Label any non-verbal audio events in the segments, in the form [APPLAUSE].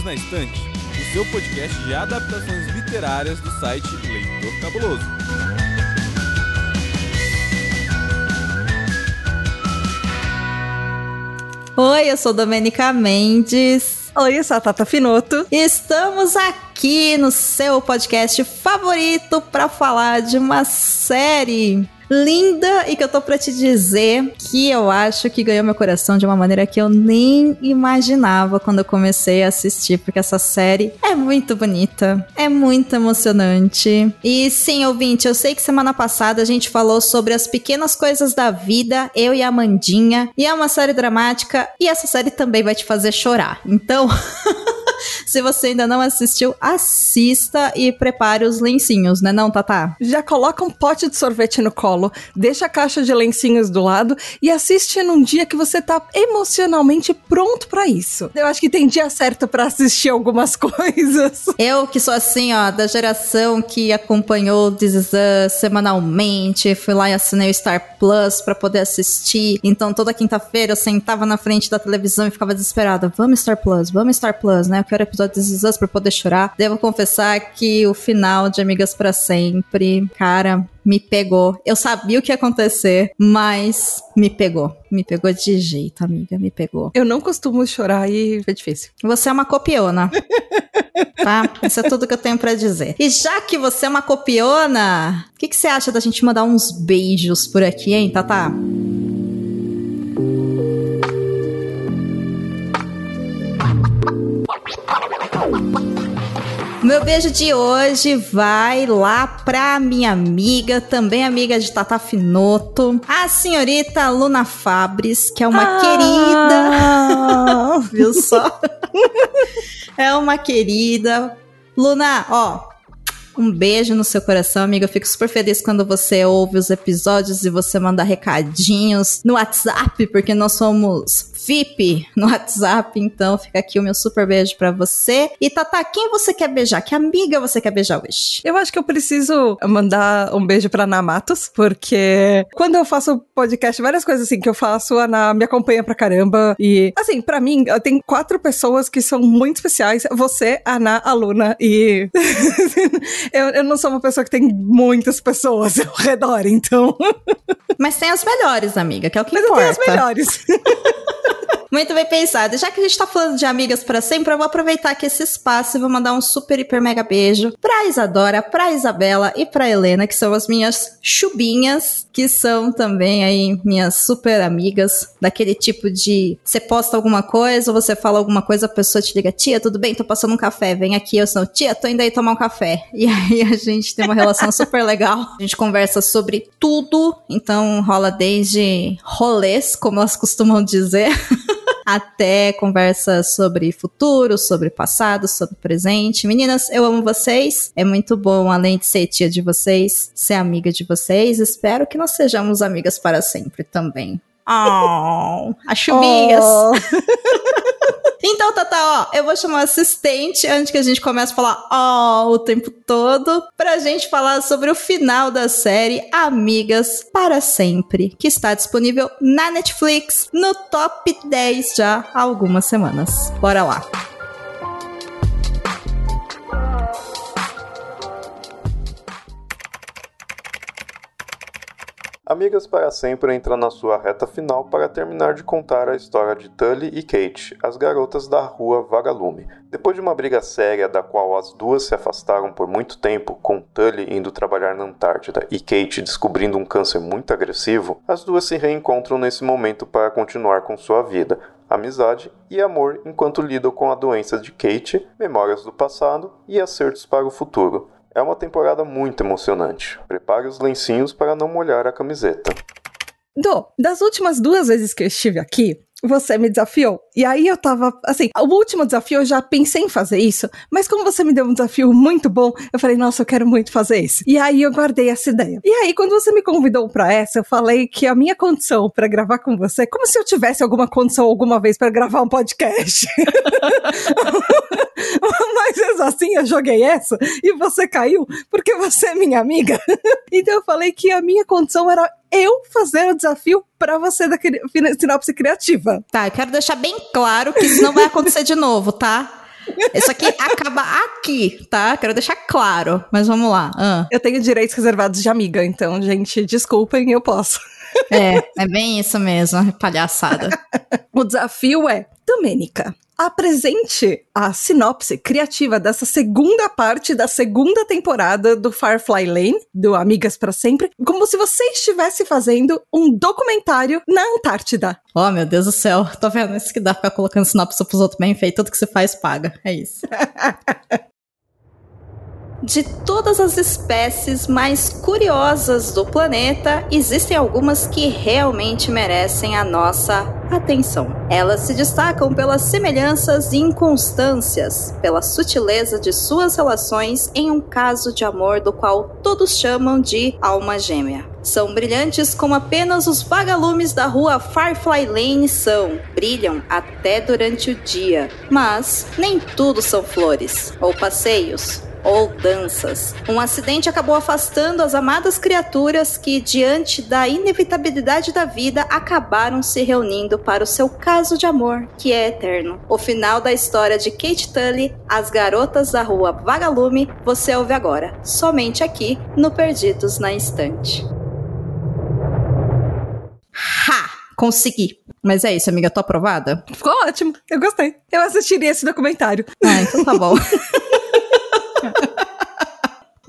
Livros na Estante, o seu podcast de adaptações literárias do site Leitor Cabuloso. Oi, eu sou Domenica Mendes. Oi, eu sou a Tata Finoto. Estamos aqui no seu podcast favorito para falar de uma série linda e que eu tô pra te dizer que eu acho que ganhou meu coração de uma maneira que eu nem imaginava quando eu comecei a assistir, porque essa série é muito bonita, é muito emocionante. E sim, ouvinte, eu sei que semana passada a gente falou sobre as pequenas coisas da vida, eu e a Mandinha, e é uma série dramática, e essa série também vai te fazer chorar. Então. [LAUGHS] Se você ainda não assistiu, assista e prepare os lencinhos, né não, Tatá? Já coloca um pote de sorvete no colo, deixa a caixa de lencinhos do lado e assiste num dia que você tá emocionalmente pronto para isso. Eu acho que tem dia certo para assistir algumas [LAUGHS] coisas. Eu que sou assim, ó, da geração que acompanhou This Is Us semanalmente, fui lá e assinei o Star Plus para poder assistir. Então toda quinta-feira eu sentava na frente da televisão e ficava desesperada. Vamos Star Plus, vamos Star Plus, né? Quero episódio de Us pra poder chorar. Devo confessar que o final de Amigas para Sempre, cara, me pegou. Eu sabia o que ia acontecer, mas me pegou. Me pegou de jeito, amiga, me pegou. Eu não costumo chorar e foi difícil. Você é uma copiona. [LAUGHS] tá? Isso é tudo que eu tenho para dizer. E já que você é uma copiona, o que, que você acha da gente mandar uns beijos por aqui, hein, Tata? Meu beijo de hoje vai lá pra minha amiga, também amiga de Tata Finoto, a senhorita Luna Fabres, que é uma ah. querida. [LAUGHS] Viu só? é uma querida. Luna, ó, um beijo no seu coração, amiga. Eu fico super feliz quando você ouve os episódios e você manda recadinhos no WhatsApp, porque nós somos VIP no WhatsApp. Então fica aqui o meu super beijo para você. E Tata, quem você quer beijar? Que amiga você quer beijar hoje? Eu acho que eu preciso mandar um beijo pra Ana Matos, porque quando eu faço podcast, várias coisas assim que eu faço, a Ana me acompanha pra caramba. E, assim, para mim, eu tenho quatro pessoas que são muito especiais. Você, a Ana, a Luna e. [LAUGHS] eu, eu não sou uma pessoa que tem muitas pessoas ao redor, então. Mas tem as melhores, amiga, que é o que Mas importa. Mas eu tenho as melhores. [LAUGHS] Muito bem pensado. Já que a gente tá falando de amigas para sempre, eu vou aproveitar aqui esse espaço e vou mandar um super, hiper, mega beijo pra Isadora, pra Isabela e pra Helena, que são as minhas chubinhas, que são também aí minhas super amigas, daquele tipo de você posta alguma coisa ou você fala alguma coisa, a pessoa te liga, tia, tudo bem? Tô passando um café, vem aqui. Eu sou, tia, tô indo aí tomar um café. E aí a gente tem uma relação super legal. A gente conversa sobre tudo, então rola desde rolês, como elas costumam dizer. [LAUGHS] até conversas sobre futuro, sobre passado, sobre presente. Meninas, eu amo vocês. É muito bom, além de ser tia de vocês, ser amiga de vocês. Espero que nós sejamos amigas para sempre também. Oh, as chubinhas. Oh. Então, Tata, ó, eu vou chamar o assistente antes que a gente comece a falar ó oh, o tempo todo, pra gente falar sobre o final da série Amigas para Sempre, que está disponível na Netflix no top 10 já há algumas semanas. Bora lá. Amigas para Sempre entra na sua reta final para terminar de contar a história de Tully e Kate, as garotas da rua Vagalume. Depois de uma briga séria da qual as duas se afastaram por muito tempo, com Tully indo trabalhar na Antártida e Kate descobrindo um câncer muito agressivo, as duas se reencontram nesse momento para continuar com sua vida, amizade e amor enquanto lidam com a doença de Kate, memórias do passado e acertos para o futuro. É uma temporada muito emocionante. Prepare os lencinhos para não molhar a camiseta. Do, das últimas duas vezes que eu estive aqui, você me desafiou. E aí eu tava, assim, o último desafio eu já pensei em fazer isso, mas como você me deu um desafio muito bom, eu falei, nossa, eu quero muito fazer isso. E aí eu guardei essa ideia. E aí, quando você me convidou para essa, eu falei que a minha condição para gravar com você, como se eu tivesse alguma condição alguma vez para gravar um podcast. [LAUGHS] mas assim, eu joguei essa e você caiu porque você é minha amiga. [LAUGHS] então eu falei que a minha condição era eu fazer o desafio para você da sinopse criativa. Tá, eu quero deixar bem claro que isso não vai acontecer de novo, tá? Isso aqui acaba aqui, tá? Quero deixar claro. Mas vamos lá. Ah. Eu tenho direitos reservados de amiga, então, gente, desculpem, eu posso. É, é bem isso mesmo, palhaçada. [LAUGHS] o desafio é, Domênica, apresente a sinopse criativa dessa segunda parte da segunda temporada do Firefly Lane, do Amigas para Sempre, como se você estivesse fazendo um documentário na Antártida. Oh, meu Deus do céu. [LAUGHS] Tô vendo isso que dá pra ficar colocando sinopse pros outros bem feito. Tudo que você faz paga. É isso. [LAUGHS] De todas as espécies mais curiosas do planeta, existem algumas que realmente merecem a nossa atenção. Elas se destacam pelas semelhanças e inconstâncias, pela sutileza de suas relações em um caso de amor do qual todos chamam de alma gêmea. São brilhantes como apenas os vagalumes da rua Firefly Lane são. Brilham até durante o dia. Mas nem tudo são flores ou passeios ou danças. Um acidente acabou afastando as amadas criaturas que, diante da inevitabilidade da vida, acabaram se reunindo para o seu caso de amor, que é eterno. O final da história de Kate Tully, As Garotas da Rua Vagalume, você ouve agora, somente aqui no Perdidos na Instante. Ha! Consegui. Mas é isso, amiga, tô aprovada? Ficou ótimo, eu gostei. Eu assistiria esse documentário. Ah, então tá bom. [LAUGHS]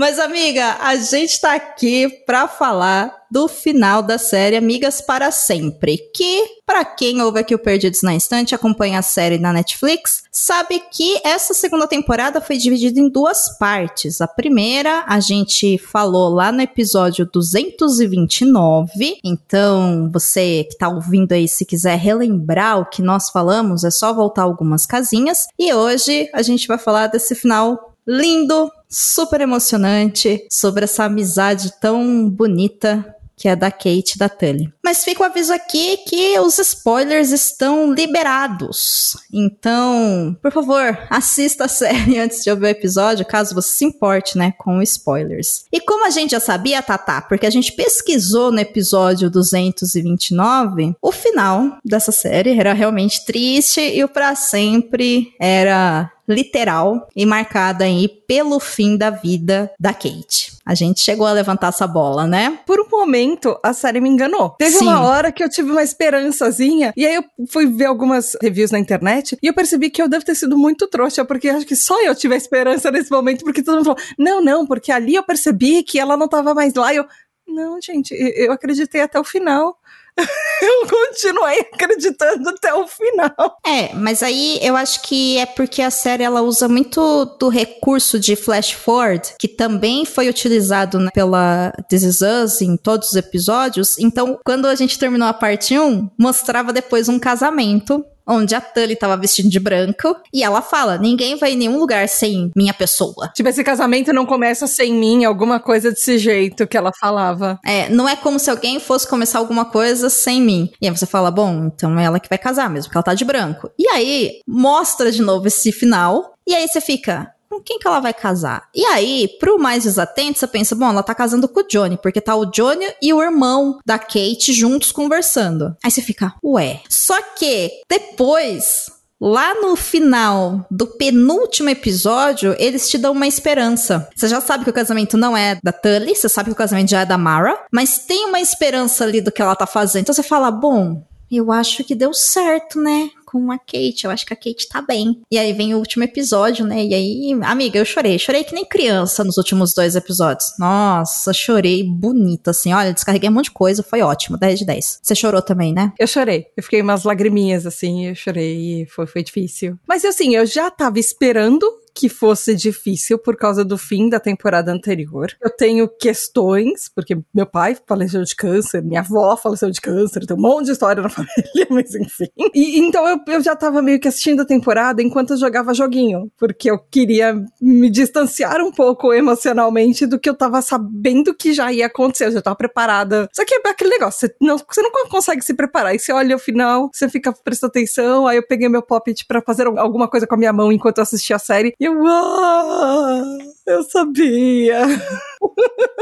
Mas, amiga, a gente tá aqui pra falar do final da série Amigas para Sempre, que, para quem ouve aqui o Perdidos na Instante, acompanha a série na Netflix, sabe que essa segunda temporada foi dividida em duas partes. A primeira, a gente falou lá no episódio 229, então você que tá ouvindo aí, se quiser relembrar o que nós falamos, é só voltar algumas casinhas. E hoje a gente vai falar desse final lindo, super emocionante sobre essa amizade tão bonita que é da Kate e da Tully. Mas fica o aviso aqui que os spoilers estão liberados. Então, por favor, assista a série [LAUGHS] antes de ouvir o episódio, caso você se importe, né, com spoilers. E como a gente já sabia, Tatá, porque a gente pesquisou no episódio 229, o final dessa série era realmente triste e o para sempre era literal e marcada aí pelo fim da vida da Kate. A gente chegou a levantar essa bola, né? Por um momento, a série me enganou. Sim. uma hora que eu tive uma esperançazinha, e aí eu fui ver algumas reviews na internet, e eu percebi que eu devo ter sido muito trouxa, porque acho que só eu tive a esperança nesse momento, porque todo mundo falou, não, não, porque ali eu percebi que ela não tava mais lá, e eu, não, gente, eu acreditei até o final. [LAUGHS] eu continuei acreditando até o final. É, mas aí eu acho que é porque a série ela usa muito do recurso de flash forward, que também foi utilizado né, pela This Is Us em todos os episódios. Então, quando a gente terminou a parte 1, mostrava depois um casamento onde a Tully tava vestida de branco e ela fala: ninguém vai em nenhum lugar sem minha pessoa. Tipo, esse casamento não começa sem mim, alguma coisa desse jeito que ela falava. É, não é como se alguém fosse começar alguma coisa sem mim. E aí você fala: bom, então é ela que vai casar mesmo, porque ela tá de branco. E aí mostra de novo esse final. E aí você fica, com quem que ela vai casar? E aí, pro mais desatento, você pensa, bom, ela tá casando com o Johnny, porque tá o Johnny e o irmão da Kate juntos conversando. Aí você fica, ué. Só que depois Lá no final do penúltimo episódio, eles te dão uma esperança. Você já sabe que o casamento não é da Tully, você sabe que o casamento já é da Mara, mas tem uma esperança ali do que ela tá fazendo. Então você fala, bom, eu acho que deu certo, né? com a Kate. Eu acho que a Kate tá bem. E aí vem o último episódio, né? E aí, amiga, eu chorei. Chorei que nem criança nos últimos dois episódios. Nossa, chorei bonito, assim. Olha, descarreguei um monte de coisa, foi ótimo. 10 de 10. Você chorou também, né? Eu chorei. Eu fiquei umas lagriminhas, assim. Eu chorei foi, foi difícil. Mas, assim, eu já tava esperando que fosse difícil por causa do fim da temporada anterior. Eu tenho questões, porque meu pai faleceu de câncer, minha avó faleceu de câncer, tem um monte de história na [LAUGHS] família, mas enfim. E então eu, eu já tava meio que assistindo a temporada enquanto eu jogava joguinho, porque eu queria me distanciar um pouco emocionalmente do que eu tava sabendo que já ia acontecer, eu já tava preparada. Só que é aquele negócio, você não, você não consegue se preparar, e você olha o final, você fica prestando atenção, aí eu peguei meu poppet para fazer alguma coisa com a minha mão enquanto eu assistia a série, e eu, ah, Eu sabia.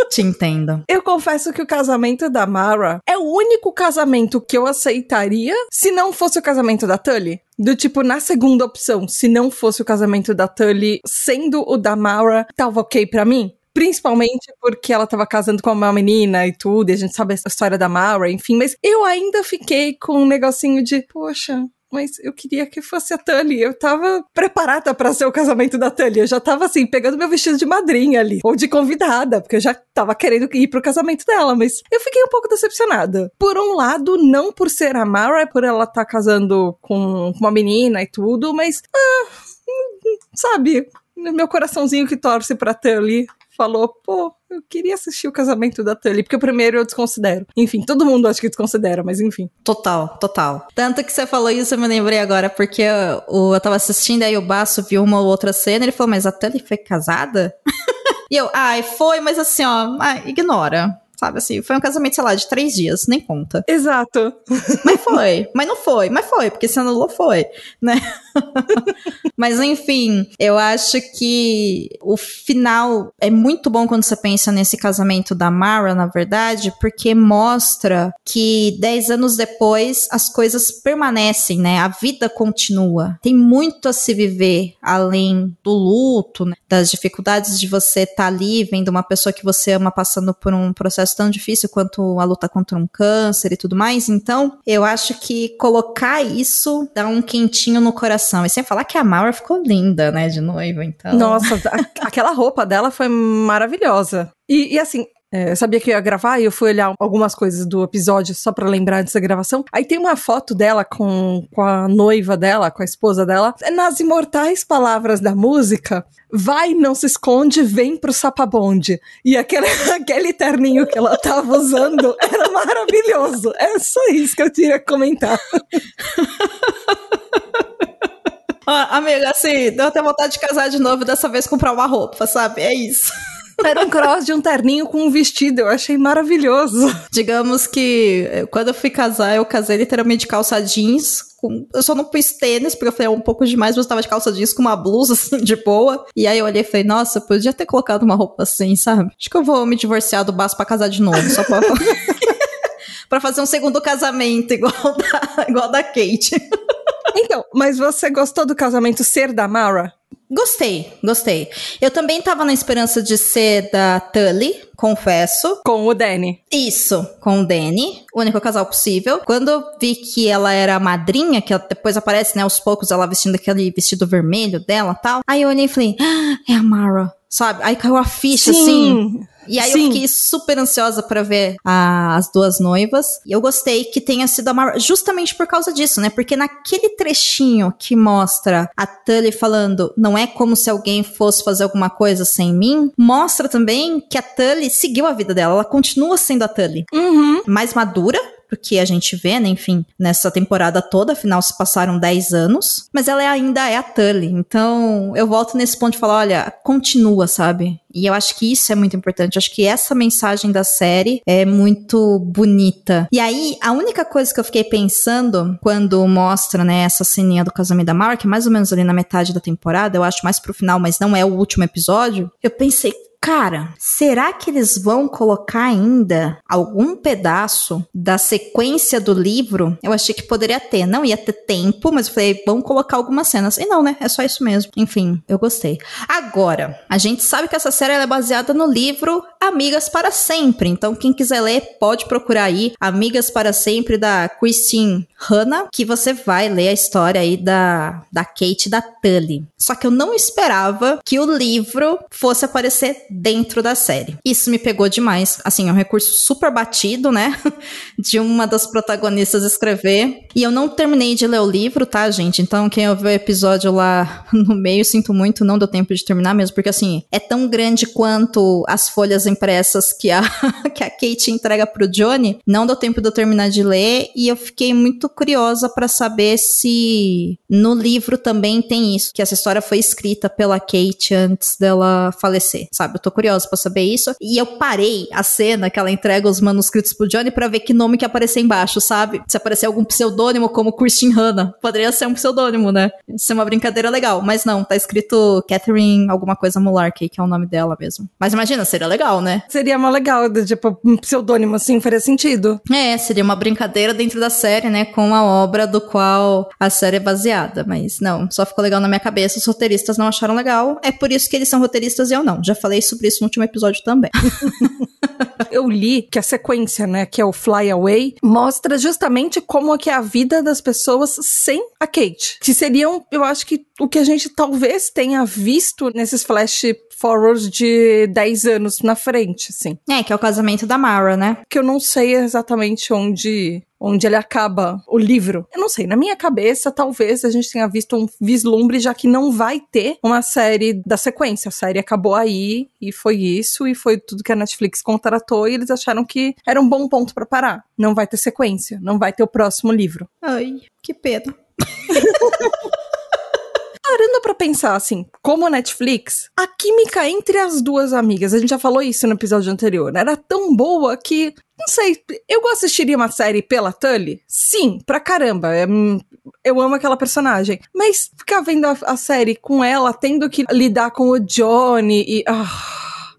Te entendo. Eu confesso que o casamento da Mara é o único casamento que eu aceitaria se não fosse o casamento da Tully. Do tipo, na segunda opção, se não fosse o casamento da Tully, sendo o da Mara, tava ok pra mim. Principalmente porque ela tava casando com uma menina e tudo, e a gente sabe a história da Mara, enfim, mas eu ainda fiquei com um negocinho de, poxa, mas eu queria que fosse a Tully. Eu tava preparada para ser o casamento da Tully. Eu já tava assim, pegando meu vestido de madrinha ali, ou de convidada, porque eu já tava querendo ir pro casamento dela, mas eu fiquei um pouco decepcionada. Por um lado, não por ser a Mara, por ela estar tá casando com uma menina e tudo, mas ah, sabe, meu coraçãozinho que torce pra Tully falou, pô, eu queria assistir o casamento da Tully, porque o primeiro eu desconsidero. Enfim, todo mundo acho que desconsidera, mas enfim. Total, total. Tanto que você falou isso, eu me lembrei agora, porque eu, eu tava assistindo, aí o Baço viu uma outra cena, ele falou, mas a Tully foi casada? [LAUGHS] e eu, ai, foi, mas assim, ó, ah, ignora. Sabe assim, foi um casamento, sei lá, de três dias, nem conta. Exato. Mas foi, mas não foi, mas foi, porque se anulou foi, né? [LAUGHS] mas enfim, eu acho que o final é muito bom quando você pensa nesse casamento da Mara, na verdade, porque mostra que dez anos depois as coisas permanecem, né? A vida continua. Tem muito a se viver além do luto, né? das dificuldades de você estar tá ali vendo uma pessoa que você ama passando por um processo processo tão difícil quanto a luta contra um câncer e tudo mais. Então, eu acho que colocar isso dá um quentinho no coração. E sem falar que a Mara ficou linda, né, de noiva, então. Nossa, aquela roupa dela foi maravilhosa. E, e assim, é, eu sabia que ia gravar e eu fui olhar algumas coisas do episódio só para lembrar dessa gravação. Aí tem uma foto dela com, com a noiva dela, com a esposa dela. Nas imortais palavras da música, vai, não se esconde, vem pro sapabonde. E aquele, [LAUGHS] aquele terninho que ela tava usando era maravilhoso. É só isso que eu tinha que comentar. [LAUGHS] Ah, amiga, assim, deu até vontade de casar de novo, dessa vez comprar uma roupa, sabe? É isso. Era um cross de um terninho com um vestido, eu achei maravilhoso. Digamos que eh, quando eu fui casar, eu casei literalmente de calça jeans. Com... Eu só não pus tênis, porque eu falei, é um pouco demais, mas eu tava de calça jeans com uma blusa, [LAUGHS] assim, de boa. E aí eu olhei e falei, nossa, podia ter colocado uma roupa assim, sabe? Acho que eu vou me divorciar do Baço pra casar de novo, só pra... [LAUGHS] pra fazer um segundo casamento igual da, igual da Kate. então, mas você gostou do casamento ser da Mara? Gostei, gostei. Eu também tava na esperança de ser da Tully, confesso. Com o Danny. Isso, com o Danny, o único casal possível. Quando eu vi que ela era a madrinha, que depois aparece, né, aos poucos, ela vestindo aquele vestido vermelho dela tal. Aí eu olhei e falei, ah, é a Mara, sabe? Aí caiu a ficha, Sim. assim. E aí Sim. eu fiquei super ansiosa para ver a, as duas noivas. E eu gostei que tenha sido a Mara justamente por causa disso, né? Porque naquele trechinho que mostra a Tully falando, não é como se alguém fosse fazer alguma coisa sem mim, mostra também que a Tully seguiu a vida dela. Ela continua sendo a Tully. Uhum. Mais madura, porque a gente vê, né, enfim, nessa temporada toda, afinal se passaram 10 anos, mas ela ainda é a Tully. Então, eu volto nesse ponto de falar, olha, continua, sabe? E eu acho que isso é muito importante. Eu acho que essa mensagem da série é muito bonita. E aí, a única coisa que eu fiquei pensando quando mostra, né, essa ceninha do casamento da Mark, mais ou menos ali na metade da temporada, eu acho mais pro final, mas não é o último episódio, eu pensei, Cara, será que eles vão colocar ainda algum pedaço da sequência do livro? Eu achei que poderia ter. Não ia ter tempo, mas eu falei, vão colocar algumas cenas. E não, né? É só isso mesmo. Enfim, eu gostei. Agora, a gente sabe que essa série é baseada no livro Amigas para Sempre. Então, quem quiser ler, pode procurar aí Amigas para Sempre da Christine Hanna, que você vai ler a história aí da, da Kate e da Tully. Só que eu não esperava que o livro fosse aparecer dentro da série. Isso me pegou demais. Assim, é um recurso super batido, né? [LAUGHS] De uma das protagonistas escrever. E eu não terminei de ler o livro, tá, gente? Então, quem ouviu o episódio lá [LAUGHS] no meio, sinto muito, não deu tempo de terminar mesmo, porque assim, é tão grande quanto as folhas impressas que a, [LAUGHS] que a Kate entrega pro Johnny. Não deu tempo de eu terminar de ler e eu fiquei muito curiosa para saber se no livro também tem isso, que essa história foi escrita pela Kate antes dela falecer, sabe? Eu tô curiosa para saber isso. E eu parei a cena que ela entrega os manuscritos pro Johnny para ver que nome que aparecer embaixo, sabe? Se aparecer algum pseudônimo como Christine Hanna, poderia ser um pseudônimo, né? Isso é uma brincadeira legal, mas não, tá escrito Catherine alguma coisa Mularkey, que é o nome dela mesmo. Mas imagina, seria legal, né? Seria uma legal, tipo, um pseudônimo assim, faria sentido. É, seria uma brincadeira dentro da série, né? Com a obra do qual a série é baseada. Mas não, só ficou legal na minha cabeça. Os roteiristas não acharam legal. É por isso que eles são roteiristas e eu não. Já falei sobre isso no último episódio também. [LAUGHS] eu li que a sequência, né, que é o Fly Away, mostra justamente como é que é a vida das pessoas sem a Kate. Que seriam, eu acho que o que a gente talvez tenha visto nesses flash forwards de 10 anos na frente, assim. É, que é o casamento da Mara, né? Que eu não sei exatamente onde onde ele acaba o livro. Eu não sei, na minha cabeça, talvez a gente tenha visto um vislumbre, já que não vai ter uma série da sequência. A série acabou aí e foi isso, e foi tudo que a Netflix contratou, e eles acharam que era um bom ponto para parar. Não vai ter sequência, não vai ter o próximo livro. Ai, que pena. [LAUGHS] parando para pensar assim, como Netflix, a química entre as duas amigas, a gente já falou isso no episódio anterior, era tão boa que, não sei, eu assistiria uma série pela Tully? Sim, pra caramba. É, eu amo aquela personagem. Mas ficar vendo a, a, série com ela, tendo que lidar com o Johnny e. Ah,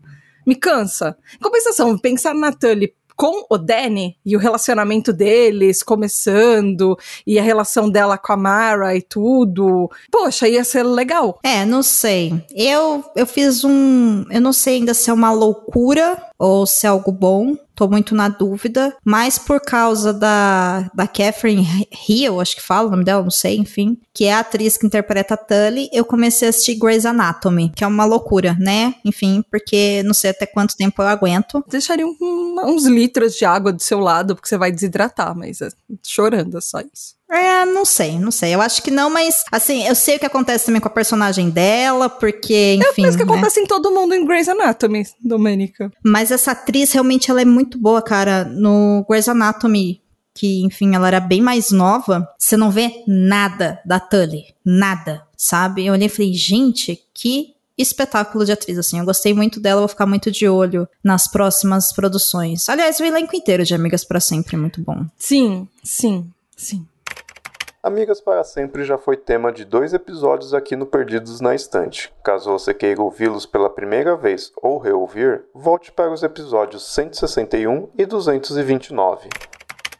me cansa. Em compensação, pensar na Tully com o Danny e o relacionamento deles começando e a relação dela com a Mara e tudo. Poxa, ia ser legal. É, não sei. Eu eu fiz um, eu não sei ainda se é uma loucura ou se é algo bom, tô muito na dúvida, mas por causa da, da Catherine Hill, acho que fala o nome dela, não sei, enfim, que é a atriz que interpreta a Tully, eu comecei a assistir Grey's Anatomy, que é uma loucura, né? Enfim, porque não sei até quanto tempo eu aguento. Deixaria um, uns litros de água do seu lado, porque você vai desidratar, mas é, chorando, é só isso. É, não sei, não sei. Eu acho que não, mas assim, eu sei o que acontece também com a personagem dela, porque, enfim. É o que né? acontece em todo mundo em Grey's Anatomy, Domênica. Mas essa atriz realmente ela é muito boa, cara. No Grey's Anatomy, que, enfim, ela era bem mais nova, você não vê nada da Tully. Nada, sabe? Eu olhei e falei, gente, que espetáculo de atriz, assim. Eu gostei muito dela, vou ficar muito de olho nas próximas produções. Aliás, o elenco inteiro de Amigas para Sempre é muito bom. Sim, sim, sim. Amigas para Sempre já foi tema de dois episódios aqui no Perdidos na Estante. Caso você queira ouvi-los pela primeira vez ou reouvir, volte para os episódios 161 e 229.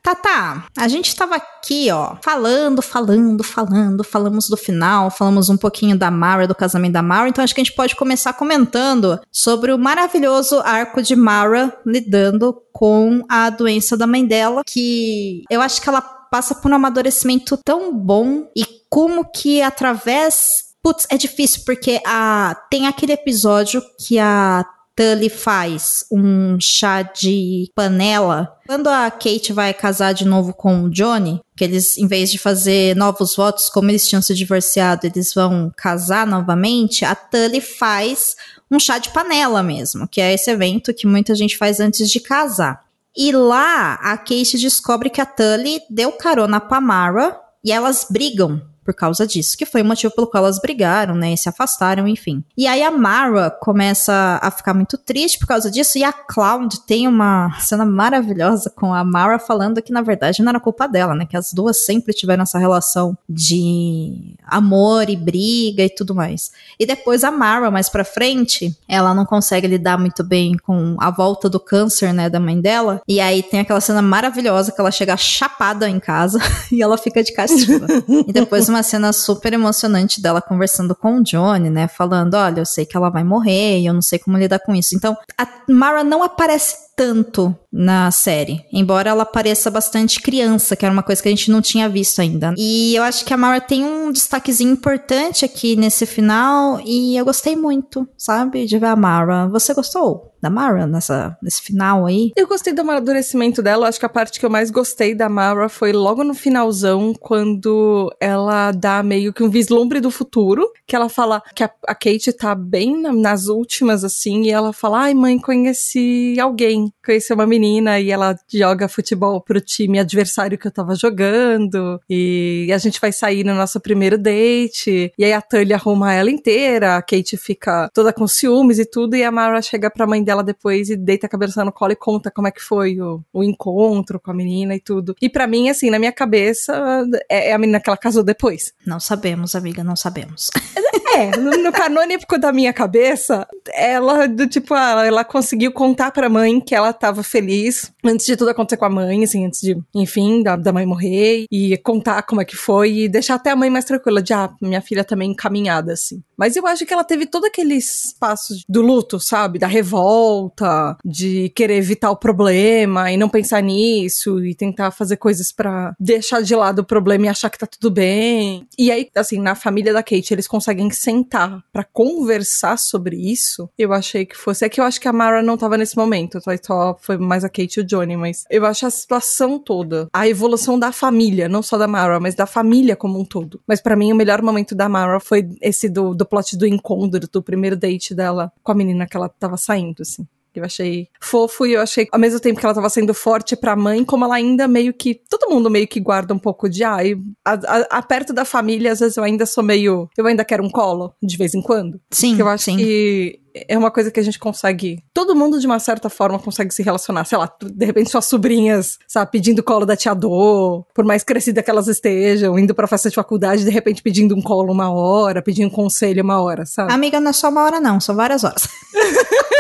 Tata, a gente tava aqui, ó, falando, falando, falando, falamos do final, falamos um pouquinho da Mara, do casamento da Mara, então acho que a gente pode começar comentando sobre o maravilhoso arco de Mara lidando com a doença da mãe dela, que eu acho que ela passa por um amadurecimento tão bom e como que através. Putz, é difícil porque a, tem aquele episódio que a Tully faz um chá de panela. Quando a Kate vai casar de novo com o Johnny, que eles, em vez de fazer novos votos, como eles tinham se divorciado, eles vão casar novamente, a Tully faz um chá de panela mesmo, que é esse evento que muita gente faz antes de casar. E lá a Kate descobre que a Tully deu carona pra Mara e elas brigam por causa disso, que foi o motivo pelo qual elas brigaram, né, e se afastaram, enfim. E aí a Mara começa a ficar muito triste por causa disso, e a Cloud tem uma cena maravilhosa com a Mara falando que na verdade não era culpa dela, né, que as duas sempre tiveram essa relação de amor e briga e tudo mais. E depois a Mara, mais pra frente, ela não consegue lidar muito bem com a volta do câncer, né, da mãe dela, e aí tem aquela cena maravilhosa que ela chega chapada em casa [LAUGHS] e ela fica de castigo. [LAUGHS] e depois uma cena super emocionante dela conversando com o Johnny, né? Falando: olha, eu sei que ela vai morrer e eu não sei como lidar com isso. Então, a Mara não aparece tanto na série, embora ela pareça bastante criança, que era uma coisa que a gente não tinha visto ainda. E eu acho que a Mara tem um destaquezinho importante aqui nesse final e eu gostei muito, sabe, de ver a Mara. Você gostou? Da Mara nessa, nesse final aí? Eu gostei do amadurecimento dela. Acho que a parte que eu mais gostei da Mara foi logo no finalzão, quando ela dá meio que um vislumbre do futuro, que ela fala que a, a Kate tá bem na, nas últimas, assim, e ela fala: Ai, mãe, conheci alguém. Conheci uma menina e ela joga futebol pro time adversário que eu tava jogando. E a gente vai sair no nosso primeiro date. E aí a Tully arruma ela inteira, a Kate fica toda com ciúmes e tudo, e a Mara chega pra mãe dela depois e deita a cabeça no colo e conta como é que foi o, o encontro com a menina e tudo. E para mim, assim, na minha cabeça, é, é, a menina que ela casou depois. Não sabemos, amiga, não sabemos. É, [LAUGHS] no, no canônico da minha cabeça, ela, do tipo, ela, ela conseguiu contar pra mãe que ela tava feliz antes de tudo acontecer com a mãe, assim, antes de, enfim, da, da mãe morrer, e contar como é que foi, e deixar até a mãe mais tranquila, de, ah, minha filha também encaminhada, assim. Mas eu acho que ela teve todo aqueles passos do luto, sabe? Da revolta, de querer evitar o problema e não pensar nisso, e tentar fazer coisas para deixar de lado o problema e achar que tá tudo bem. E aí, assim, na família da Kate, eles conseguem sentar para conversar sobre isso, eu achei que fosse. É que eu acho que a Mara não tava nesse momento? Só foi mais a Kate e o Johnny, mas eu acho a situação toda, a evolução da família, não só da Mara, mas da família como um todo. Mas para mim, o melhor momento da Mara foi esse do, do plot do encontro, do primeiro date dela com a menina que ela tava saindo. Eu achei fofo e eu achei, ao mesmo tempo que ela tava sendo forte pra mãe, como ela ainda meio que. Todo mundo meio que guarda um pouco de. Ah, a, a, perto da família, às vezes eu ainda sou meio. Eu ainda quero um colo, de vez em quando. Sim. Que eu acho sim. que é uma coisa que a gente consegue. Todo mundo, de uma certa forma, consegue se relacionar. Sei lá, de repente suas sobrinhas, sabe, pedindo colo da tia Dô, por mais crescida que elas estejam, indo pra festa de faculdade, de repente pedindo um colo uma hora, pedindo um conselho uma hora, sabe? Amiga, não é só uma hora, não, são várias horas. [LAUGHS]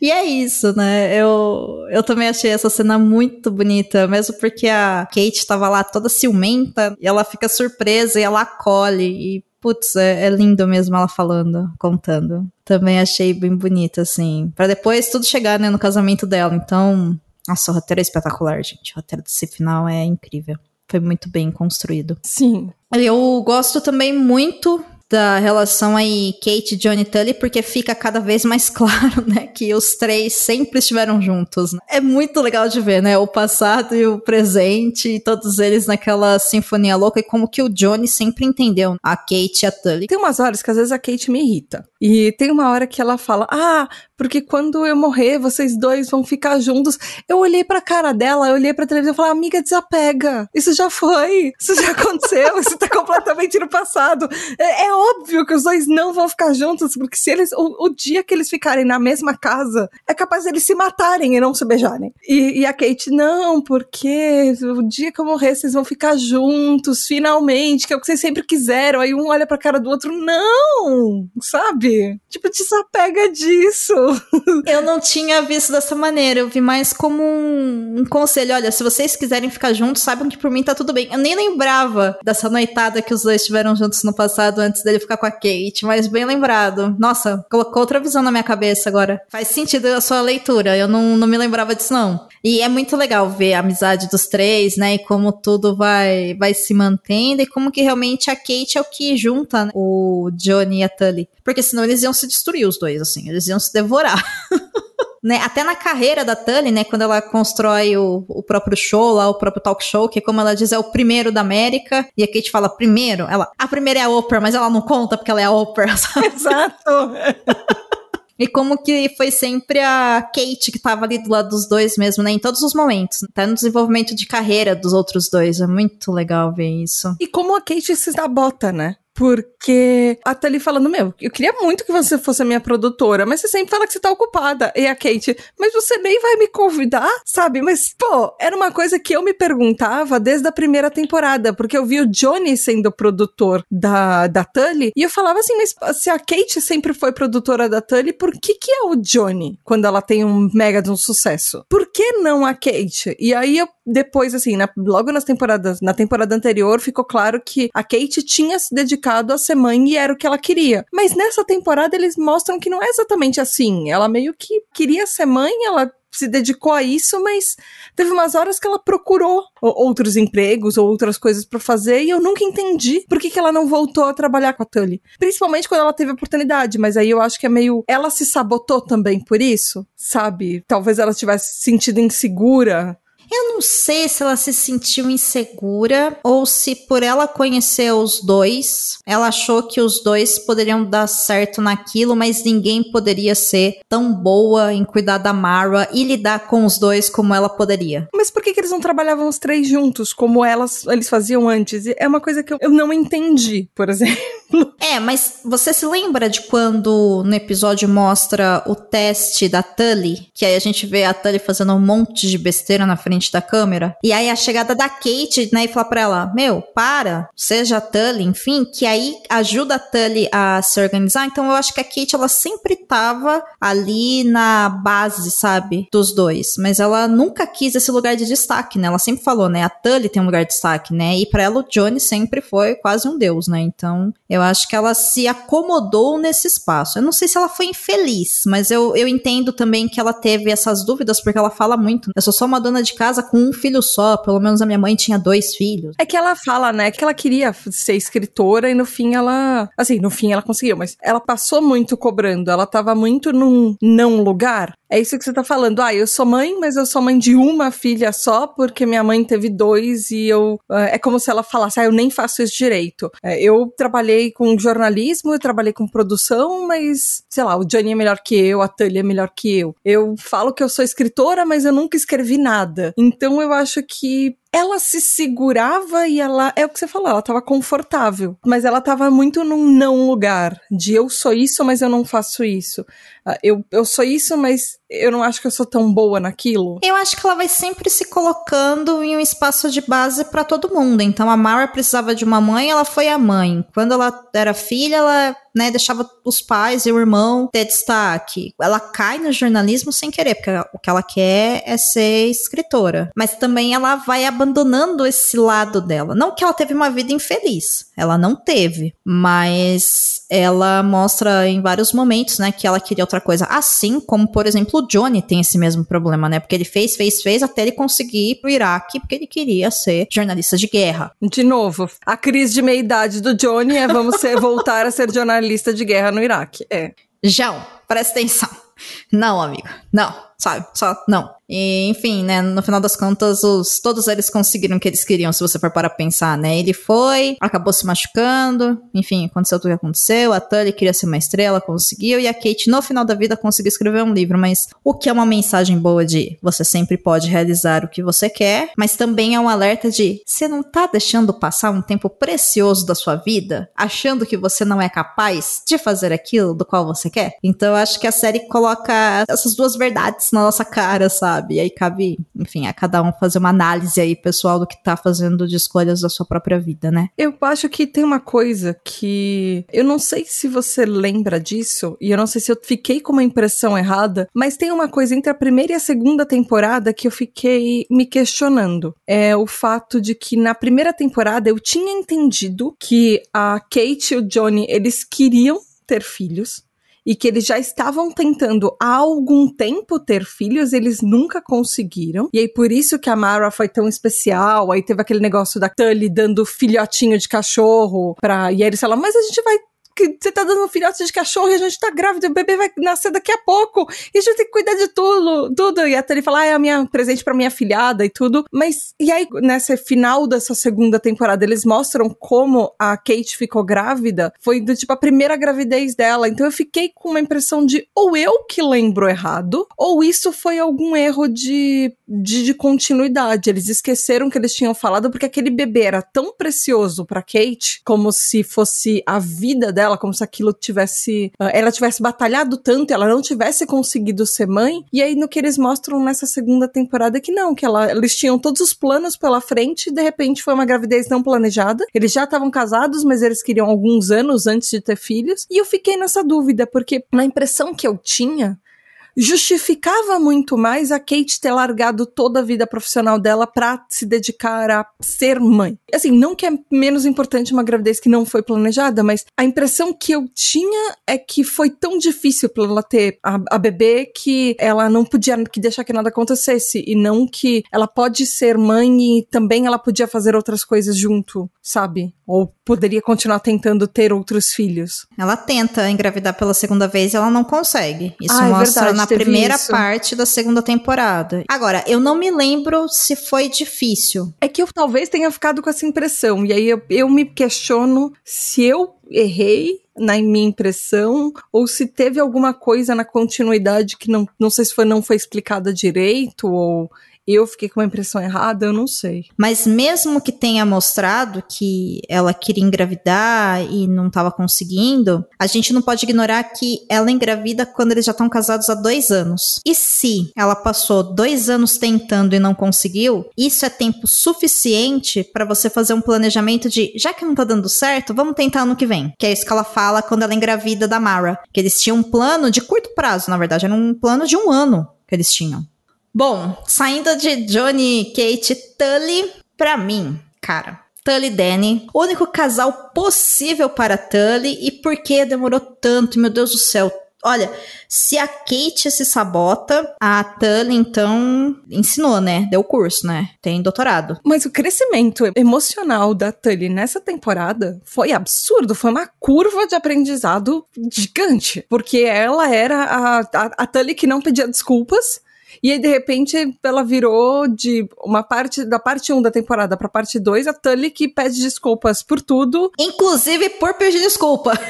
E é isso, né? Eu, eu também achei essa cena muito bonita, mesmo porque a Kate tava lá toda ciumenta e ela fica surpresa e ela acolhe. E, putz, é, é lindo mesmo ela falando, contando. Também achei bem bonito, assim. para depois tudo chegar, né, no casamento dela. Então, nossa, o roteiro é espetacular, gente. O roteiro desse final é incrível. Foi muito bem construído. Sim. Eu gosto também muito da relação aí Kate, Johnny e Tully, porque fica cada vez mais [LAUGHS] claro, né, que os três sempre estiveram juntos. Né? É muito legal de ver, né, o passado e o presente, e todos eles naquela sinfonia louca, e como que o Johnny sempre entendeu a Kate e a Tully. Tem umas horas que às vezes a Kate me irrita. E tem uma hora que ela fala: Ah, porque quando eu morrer, vocês dois vão ficar juntos. Eu olhei pra cara dela, eu olhei pra televisão e falei: Amiga, desapega. Isso já foi. Isso já aconteceu. isso tá completamente no passado. É, é, óbvio que os dois não vão ficar juntos, porque se eles. O, o, dia que eles ficarem na mesma casa, é capaz eles se matarem e não se beijarem. E, e a Kate, não, porque o dia que eu morrer, vocês vão ficar juntos, finalmente, que é o que vocês sempre quiseram. Aí um olha pra cara do outro: Não! Sabe? Sabe? Tipo, desapega disso. [LAUGHS] Eu não tinha visto dessa maneira. Eu vi mais como um, um, conselho. Olha, se vocês quiserem ficar juntos, saibam que por mim tá tudo bem. Eu nem lembrava dessa noitada que os dois estiveram juntos no passado antes dele ficar com a Kate, mas bem lembrado. Nossa, colocou outra visão na minha cabeça agora. Faz sentido a sua leitura. Eu não, não me lembrava disso, não. E é muito legal ver a amizade dos três, né? E como tudo vai, vai se mantendo e como que realmente a Kate é o que junta né, o Johnny e a Tully. Porque senão eles iam se destruir os dois, assim, eles iam se devorar. [LAUGHS] né, até na carreira da Tully, né, quando ela constrói o, o próprio show lá, o próprio talk show, que como ela diz, é o primeiro da América, e a Kate fala primeiro, ela, a primeira é a Oprah, mas ela não conta porque ela é a Oprah, [LAUGHS] sabe? Exato! E como que foi sempre a Kate que tava ali do lado dos dois mesmo, né? Em todos os momentos. Até no desenvolvimento de carreira dos outros dois. É muito legal ver isso. E como a Kate se sabota, né? Porque até ele falando, meu, eu queria muito que você fosse a minha produtora, mas você sempre fala que você tá ocupada. E a Kate, mas você nem vai me convidar, sabe? Mas, pô, era uma coisa que eu me perguntava desde a primeira temporada, porque eu vi o Johnny sendo produtor da, da Tully, e eu falava assim, mas se a Kate sempre foi produtora da Tully, por que que é o Johnny quando ela tem um mega de um sucesso? Por que não a Kate? E aí eu depois, assim, na, logo nas temporadas, na temporada anterior, ficou claro que a Kate tinha se dedicado dedicado a ser mãe e era o que ela queria. Mas nessa temporada eles mostram que não é exatamente assim. Ela meio que queria ser mãe, ela se dedicou a isso, mas teve umas horas que ela procurou outros empregos ou outras coisas para fazer e eu nunca entendi por que, que ela não voltou a trabalhar com a Tully. Principalmente quando ela teve oportunidade, mas aí eu acho que é meio. Ela se sabotou também por isso, sabe? Talvez ela tivesse sentido insegura eu não sei se ela se sentiu insegura ou se por ela conhecer os dois, ela achou que os dois poderiam dar certo naquilo, mas ninguém poderia ser tão boa em cuidar da Mara e lidar com os dois como ela poderia. Mas por que, que eles não trabalhavam os três juntos, como elas, eles faziam antes? É uma coisa que eu, eu não entendi, por exemplo. [LAUGHS] É, mas você se lembra de quando no episódio mostra o teste da Tully? Que aí a gente vê a Tully fazendo um monte de besteira na frente da câmera. E aí a chegada da Kate, né, e fala pra ela: Meu, para, seja a Tully, enfim, que aí ajuda a Tully a se organizar. Então eu acho que a Kate, ela sempre tava ali na base, sabe, dos dois. Mas ela nunca quis esse lugar de destaque, né? Ela sempre falou, né? A Tully tem um lugar de destaque, né? E pra ela o Johnny sempre foi quase um deus, né? Então eu acho que ela se acomodou nesse espaço. Eu não sei se ela foi infeliz, mas eu, eu entendo também que ela teve essas dúvidas, porque ela fala muito. Eu sou só uma dona de casa com um filho só, pelo menos a minha mãe tinha dois filhos. É que ela fala, né, que ela queria ser escritora e no fim ela. Assim, no fim ela conseguiu, mas ela passou muito cobrando. Ela tava muito num não lugar. É isso que você tá falando. Ah, eu sou mãe, mas eu sou mãe de uma filha só, porque minha mãe teve dois e eu. É como se ela falasse, ah, eu nem faço isso direito. É, eu trabalhei com jornalismo, eu trabalhei com produção, mas, sei lá, o Johnny é melhor que eu, a Tully é melhor que eu. Eu falo que eu sou escritora, mas eu nunca escrevi nada. Então eu acho que ela se segurava e ela. É o que você falou, ela tava confortável. Mas ela tava muito num não lugar. De eu sou isso, mas eu não faço isso. Uh, eu, eu sou isso, mas eu não acho que eu sou tão boa naquilo. Eu acho que ela vai sempre se colocando em um espaço de base para todo mundo. Então a Mara precisava de uma mãe, ela foi a mãe. Quando ela era filha, ela né, deixava os pais e o irmão ter destaque. Ela cai no jornalismo sem querer, porque o que ela quer é ser escritora. Mas também ela vai abandonando esse lado dela. Não que ela teve uma vida infeliz, ela não teve, mas ela mostra em vários momentos, né, que ela queria outra coisa. Assim como, por exemplo, o Johnny tem esse mesmo problema, né, porque ele fez, fez, fez até ele conseguir ir pro Iraque, porque ele queria ser jornalista de guerra. De novo, a crise de meia-idade do Johnny é vamos ser, [LAUGHS] voltar a ser jornalista de guerra no Iraque. É. João, presta atenção. Não, amigo, não, sabe? Só não. E, enfim, né, no final das contas, os, todos eles conseguiram o que eles queriam, se você for para pensar, né? Ele foi, acabou se machucando, enfim, aconteceu tudo o que aconteceu, a Tully queria ser uma estrela, conseguiu, e a Kate, no final da vida, conseguiu escrever um livro, mas o que é uma mensagem boa de você sempre pode realizar o que você quer, mas também é um alerta de você não tá deixando passar um tempo precioso da sua vida, achando que você não é capaz de fazer aquilo do qual você quer? Então acho que a série coloca essas duas verdades na nossa cara, sabe? E aí cabe, enfim, a cada um fazer uma análise aí pessoal do que tá fazendo de escolhas da sua própria vida, né? Eu acho que tem uma coisa que eu não sei se você lembra disso, e eu não sei se eu fiquei com uma impressão errada, mas tem uma coisa entre a primeira e a segunda temporada que eu fiquei me questionando. É o fato de que na primeira temporada eu tinha entendido que a Kate e o Johnny, eles queriam ter filhos, e que eles já estavam tentando há algum tempo ter filhos, eles nunca conseguiram. E aí por isso que a Mara foi tão especial. Aí teve aquele negócio da Tully dando filhotinho de cachorro pra. E aí eles falaram, mas a gente vai que você tá dando um filhote de cachorro e a gente tá grávida, o bebê vai nascer daqui a pouco, e a gente tem que cuidar de tudo, tudo. E até ele fala, ah, é a minha presente para minha filhada e tudo. Mas, e aí, nessa final dessa segunda temporada, eles mostram como a Kate ficou grávida, foi do tipo a primeira gravidez dela. Então eu fiquei com uma impressão de ou eu que lembro errado, ou isso foi algum erro de, de, de continuidade. Eles esqueceram que eles tinham falado, porque aquele bebê era tão precioso para Kate, como se fosse a vida dela dela, como se aquilo tivesse. Uh, ela tivesse batalhado tanto, ela não tivesse conseguido ser mãe. E aí, no que eles mostram nessa segunda temporada, que não, que ela, eles tinham todos os planos pela frente e de repente foi uma gravidez não planejada. Eles já estavam casados, mas eles queriam alguns anos antes de ter filhos. E eu fiquei nessa dúvida, porque na impressão que eu tinha, justificava muito mais a Kate ter largado toda a vida profissional dela pra se dedicar a ser mãe. Assim, não que é menos importante uma gravidez que não foi planejada, mas a impressão que eu tinha é que foi tão difícil pra ela ter a, a bebê que ela não podia que deixar que nada acontecesse e não que ela pode ser mãe e também ela podia fazer outras coisas junto, sabe? Ou poderia continuar tentando ter outros filhos. Ela tenta engravidar pela segunda vez e ela não consegue. Isso Ah, é mostra verdade, na primeira isso. parte da segunda temporada. Agora, eu não me lembro se foi difícil. É que eu talvez tenha ficado com essa impressão. E aí eu, eu me questiono se eu errei na minha impressão ou se teve alguma coisa na continuidade que não, não sei se foi, não foi explicada direito ou eu fiquei com uma impressão errada, eu não sei. Mas mesmo que tenha mostrado que ela queria engravidar e não estava conseguindo, a gente não pode ignorar que ela engravida quando eles já estão casados há dois anos. E se ela passou dois anos tentando e não conseguiu, isso é tempo suficiente para você fazer um planejamento de, já que não tá dando certo, vamos tentar ano que vem. Que é isso que ela fala quando ela engravida da Mara. Que eles tinham um plano de curto prazo, na verdade, era um plano de um ano que eles tinham. Bom, saindo de Johnny, Kate Tully, pra mim, cara, Tully e Danny, único casal possível para Tully e por que demorou tanto, meu Deus do céu. Olha, se a Kate se sabota, a Tully então ensinou, né? Deu curso, né? Tem doutorado. Mas o crescimento emocional da Tully nessa temporada foi absurdo. Foi uma curva de aprendizado gigante. Porque ela era a, a, a Tully que não pedia desculpas. E aí, de repente, ela virou de uma parte da parte 1 da temporada pra parte 2, a Tully que pede desculpas por tudo. Inclusive por pedir desculpa. [LAUGHS]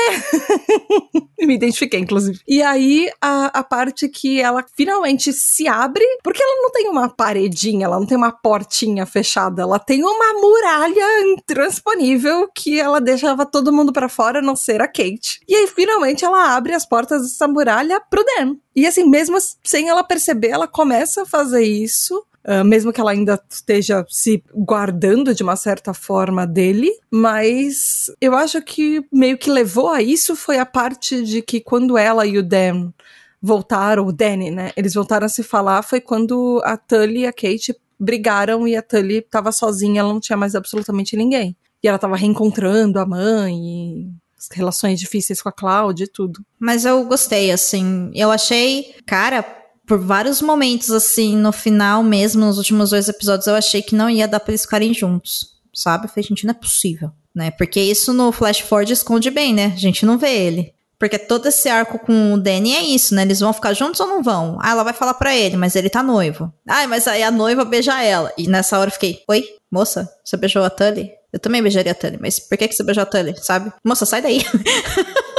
[LAUGHS] Me identifiquei, inclusive. E aí, a, a parte que ela finalmente se abre, porque ela não tem uma paredinha, ela não tem uma portinha fechada, ela tem uma muralha intransponível que ela deixava todo mundo pra fora, a não ser a Kate. E aí, finalmente, ela abre as portas dessa muralha pro Dan. E assim, mesmo sem ela perceber, ela começa a fazer isso. Uh, mesmo que ela ainda esteja se guardando de uma certa forma dele, mas eu acho que meio que levou a isso foi a parte de que quando ela e o Dan voltaram, o Danny, né? Eles voltaram a se falar, foi quando a Tully e a Kate brigaram e a Tully tava sozinha, ela não tinha mais absolutamente ninguém. E ela tava reencontrando a mãe e relações difíceis com a Cláudia e tudo. Mas eu gostei, assim. Eu achei, cara, por vários momentos, assim, no final mesmo, nos últimos dois episódios, eu achei que não ia dar pra eles ficarem juntos. Sabe? Eu falei, gente, não é possível. Né? Porque isso no Flash Forward esconde bem, né? A gente não vê ele. Porque todo esse arco com o Danny é isso, né? Eles vão ficar juntos ou não vão? Ah, ela vai falar pra ele, mas ele tá noivo. Ah, mas aí a noiva beija ela. E nessa hora eu fiquei, oi, moça, você beijou a Tully? Eu também beijaria a Tully, mas por que, que você beijou a Tully, sabe? Moça, sai daí. [LAUGHS]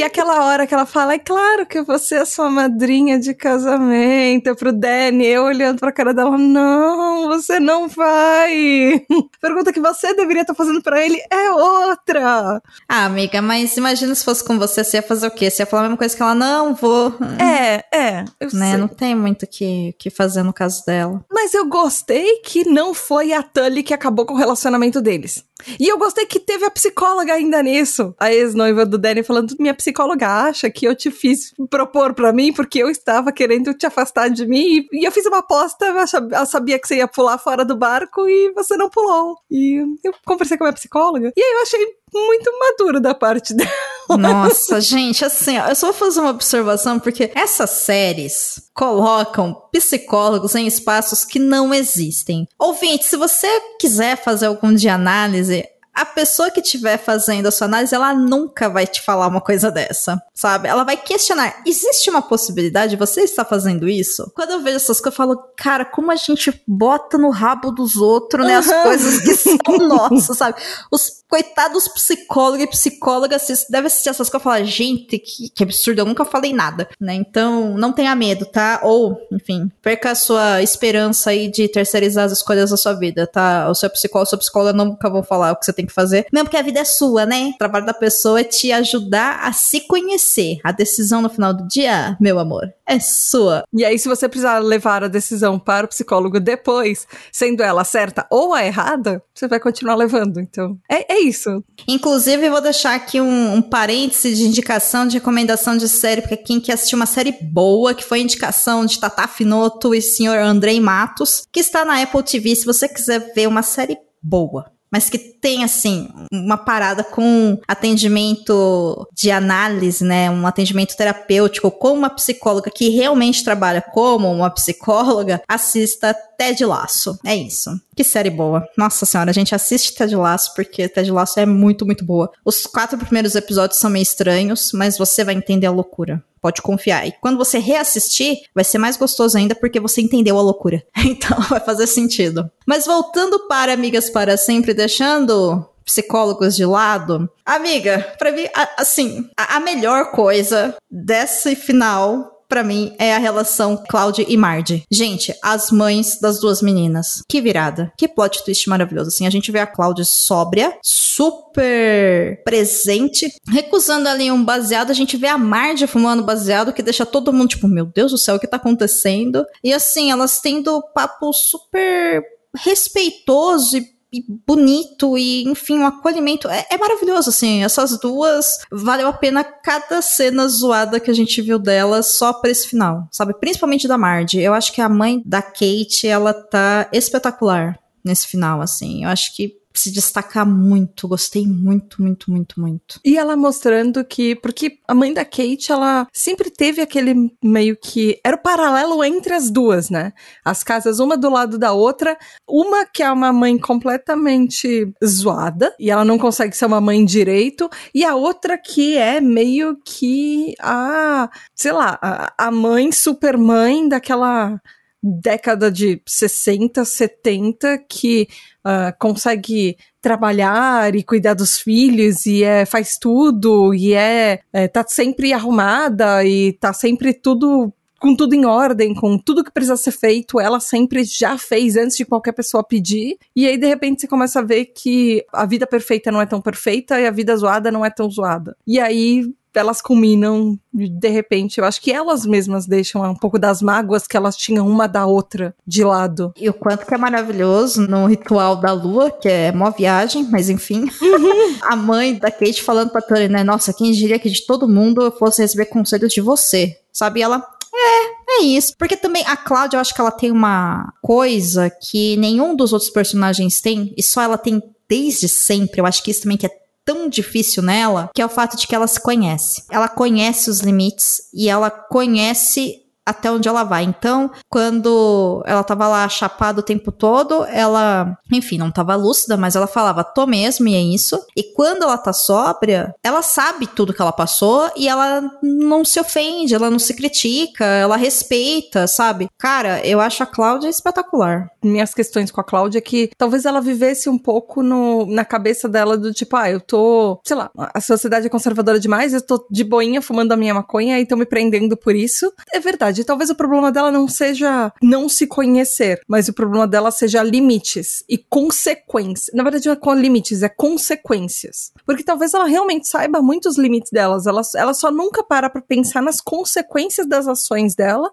E aquela hora que ela fala, é claro que você é sua madrinha de casamento, pro Danny, eu olhando pra cara dela, não, você não vai. [LAUGHS] Pergunta que você deveria estar fazendo pra ele é outra. Ah, amiga, mas imagina se fosse com você, você ia fazer o quê? Você ia falar a mesma coisa que ela, não, vou. É, é, eu Né? sei. Não tem muito o que, que fazer no caso dela. Mas eu gostei que não foi a Tully que acabou com o relacionamento deles. E eu gostei que teve a psicóloga ainda nisso. A ex-noiva do Danny falando: minha psicóloga acha que eu te fiz propor pra mim porque eu estava querendo te afastar de mim. E, eu fiz uma aposta, eu sabia que você ia pular fora do barco e você não pulou. E eu conversei com a minha psicóloga. E aí eu achei muito maduro da parte dela. Nossa, gente, assim, ó, eu só vou fazer uma observação, porque essas séries colocam psicólogos em espaços que não existem. Ouvinte, se você quiser fazer algum de análise, a pessoa que estiver fazendo a sua análise, ela nunca vai te falar uma coisa dessa, sabe? Ela vai questionar: existe uma possibilidade de você estar fazendo isso? Quando eu vejo essas coisas, eu falo, cara, como a gente bota no rabo dos outros, né? As Uhum. coisas que são [LAUGHS] nossas, sabe? Os coitados psicólogos e psicólogas assist- devem assistir essas coisas e falar, gente, que, que absurdo, eu nunca falei nada, né? Então, não tenha medo, tá? Ou, enfim, perca a sua esperança aí de terceirizar as escolhas da sua vida, tá? O seu psicólogo, sua psicóloga nunca vão falar o que você tem que fazer, mesmo porque a vida é sua, né? O trabalho da pessoa é te ajudar a se conhecer. A decisão no final do dia, meu amor, é sua. E aí, se você precisar levar a decisão para o psicólogo depois, sendo ela certa ou a errada, você vai continuar levando. Então, é, é isso. Inclusive, vou deixar aqui um, um parêntese de indicação, de recomendação de série, porque quem quer assistir uma série boa, que foi indicação de Tata Finoto e senhor Andrei Matos, que está na Apple TV, se você quiser ver uma série boa mas que tem, assim, uma parada com atendimento de análise, né? Um atendimento terapêutico com uma psicóloga que realmente trabalha como uma psicóloga, assista Ted Laço. É isso. Que série boa. Nossa senhora, a gente assiste Ted Laço porque Ted Laço é muito, muito boa. Os quatro primeiros episódios são meio estranhos, mas você vai entender a loucura. Pode confiar. E quando você reassistir, vai ser mais gostoso ainda porque você entendeu a loucura. [LAUGHS] Então vai fazer sentido. Mas voltando para Amigas para Sempre, deixando psicólogos de lado. Amiga, pra mim, assim, a melhor coisa desse final para mim, é a relação Cláudia e Marge. Gente, as mães das duas meninas. Que virada. Que plot twist maravilhoso. Assim, a gente vê a Cláudia sóbria, super presente, recusando ali um baseado. A gente vê a Marge fumando baseado, que deixa todo mundo tipo, meu Deus do céu, o que tá acontecendo? E assim, elas tendo papo super respeitoso e bonito e, enfim, o um acolhimento é, é, maravilhoso, assim. Essas duas valeu a pena cada cena zoada que a gente viu delas só pra esse final, sabe? Principalmente da Marge. Eu acho que a mãe da Kate, ela tá espetacular nesse final, assim. Eu acho que se destacar muito. Gostei muito, muito, muito, muito. E ela mostrando que. Porque a mãe da Kate, ela sempre teve aquele meio que. Era o paralelo entre as duas, né? As casas, uma do lado da outra. Uma que é uma mãe completamente zoada, e ela não consegue ser uma mãe direito. E a outra que é meio que a. Sei lá, a, a mãe super mãe daquela década de 60, 70 que uh, consegue trabalhar e cuidar dos filhos e é, faz tudo e é, é tá sempre arrumada e tá sempre tudo com tudo em ordem, com tudo que precisa ser feito, ela sempre já fez antes de qualquer pessoa pedir. E aí, de repente, você começa a ver que a vida perfeita não é tão perfeita e a vida zoada não é tão zoada. E aí elas culminam de repente. Eu acho que elas mesmas deixam um pouco das mágoas que elas tinham uma da outra de lado. E o quanto que é maravilhoso no ritual da lua, que é mó viagem, mas enfim. Uhum. [LAUGHS] a mãe da Kate falando pra Tully, né? Nossa, quem diria que de todo mundo eu fosse receber conselhos de você? Sabe? E ela, é, é isso. Porque também a Cláudia, eu acho que ela tem uma coisa que nenhum dos outros personagens tem, e só ela tem desde sempre. Eu acho que isso também que é tão difícil nela, que é o fato de que ela se conhece. Ela conhece os limites e ela conhece até onde ela vai. Então, quando ela tava lá chapada o tempo todo, ela, enfim, não tava lúcida, mas ela falava, tô mesmo, e é isso. E quando ela tá sóbria, ela sabe tudo que ela passou e ela não se ofende, ela não se critica, ela respeita, sabe? Cara, eu acho a Cláudia espetacular. Minhas questões com a Cláudia que talvez ela vivesse um pouco no, na cabeça dela do tipo, ah, eu tô, sei lá, a sociedade é conservadora demais, eu tô de boinha fumando a minha maconha e tô me prendendo por isso. É verdade verdade, talvez o problema dela não seja não se conhecer, mas o problema dela seja limites e consequências. Na verdade, não é com limites, é consequências. Porque talvez ela realmente saiba muitos limites delas, ela, ela só nunca para pra pensar nas consequências das ações dela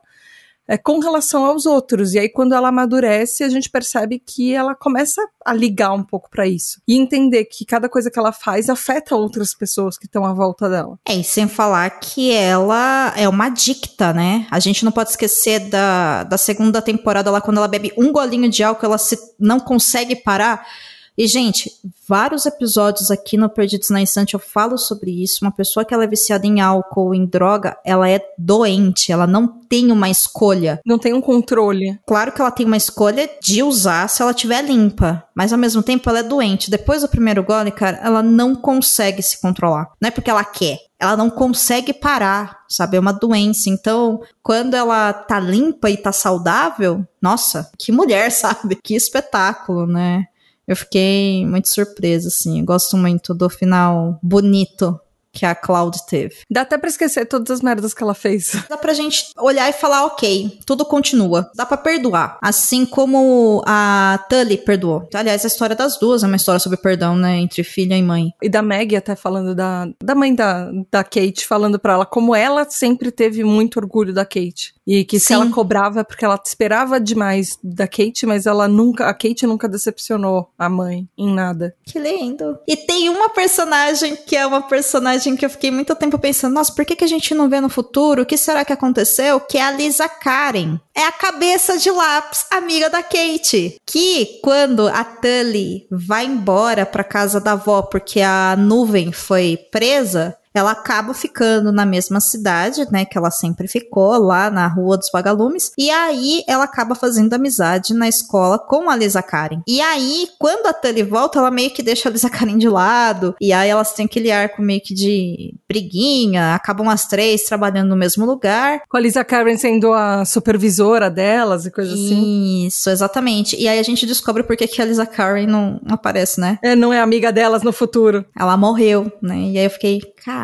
é, com relação aos outros. E aí, quando ela amadurece, a gente percebe que ela começa a ligar um pouco para isso. E entender que cada coisa que ela faz afeta outras pessoas que estão à volta dela. É, e sem falar que ela é uma adicta, né? A gente não pode esquecer da, da segunda temporada lá, quando ela bebe um golinho de álcool, ela se, não consegue parar. E, gente, vários episódios aqui no Perdidos na Instante eu falo sobre isso. Uma pessoa que ela é viciada em álcool, em droga, ela é doente, ela não tem uma escolha. Não tem um controle. Claro que ela tem uma escolha de usar se ela estiver limpa, mas ao mesmo tempo ela é doente. Depois do primeiro gole, cara, ela não consegue se controlar. Não é porque ela quer, ela não consegue parar, sabe? É uma doença. Então, quando ela tá limpa e tá saudável, nossa, que mulher, [LAUGHS] sabe? Que espetáculo, né? Eu fiquei muito surpresa, assim. Eu gosto muito do final bonito que a Cloud teve. Dá até pra esquecer todas as merdas que ela fez. Dá pra gente olhar e falar, ok, tudo continua. Dá pra perdoar. Assim como a Tully perdoou. Aliás, a história das duas é uma história sobre perdão, né? Entre filha e mãe. E da Maggie até falando da, da mãe da, da Kate, falando pra ela como ela sempre teve muito orgulho da Kate. E que se Sim. ela cobrava é porque ela esperava demais da Kate, mas ela nunca, a Kate nunca decepcionou a mãe em nada. Que lindo. E tem uma personagem que é uma personagem que eu fiquei muito tempo pensando, nossa, por que, que a gente não vê no futuro? O que será que aconteceu? Que é a Lisa Karen. É a cabeça de lápis, amiga da Kate. Que quando a Tully vai embora pra casa da avó porque a nuvem foi presa, ela acaba ficando na mesma cidade, né, que ela sempre ficou, lá na Rua dos Vagalumes, e aí ela acaba fazendo amizade na escola com a Lisa Karen. E aí, quando a Tully volta, ela meio que deixa a Lisa Karen de lado, e aí elas têm aquele arco meio que de briguinha, acabam as três trabalhando no mesmo lugar, Com a Lisa Karen sendo a supervisora delas e coisa assim. Isso, exatamente. E aí a gente descobre por que a Lisa Karen não aparece, né? É, não é amiga delas no futuro. Ela morreu, né? E aí eu fiquei,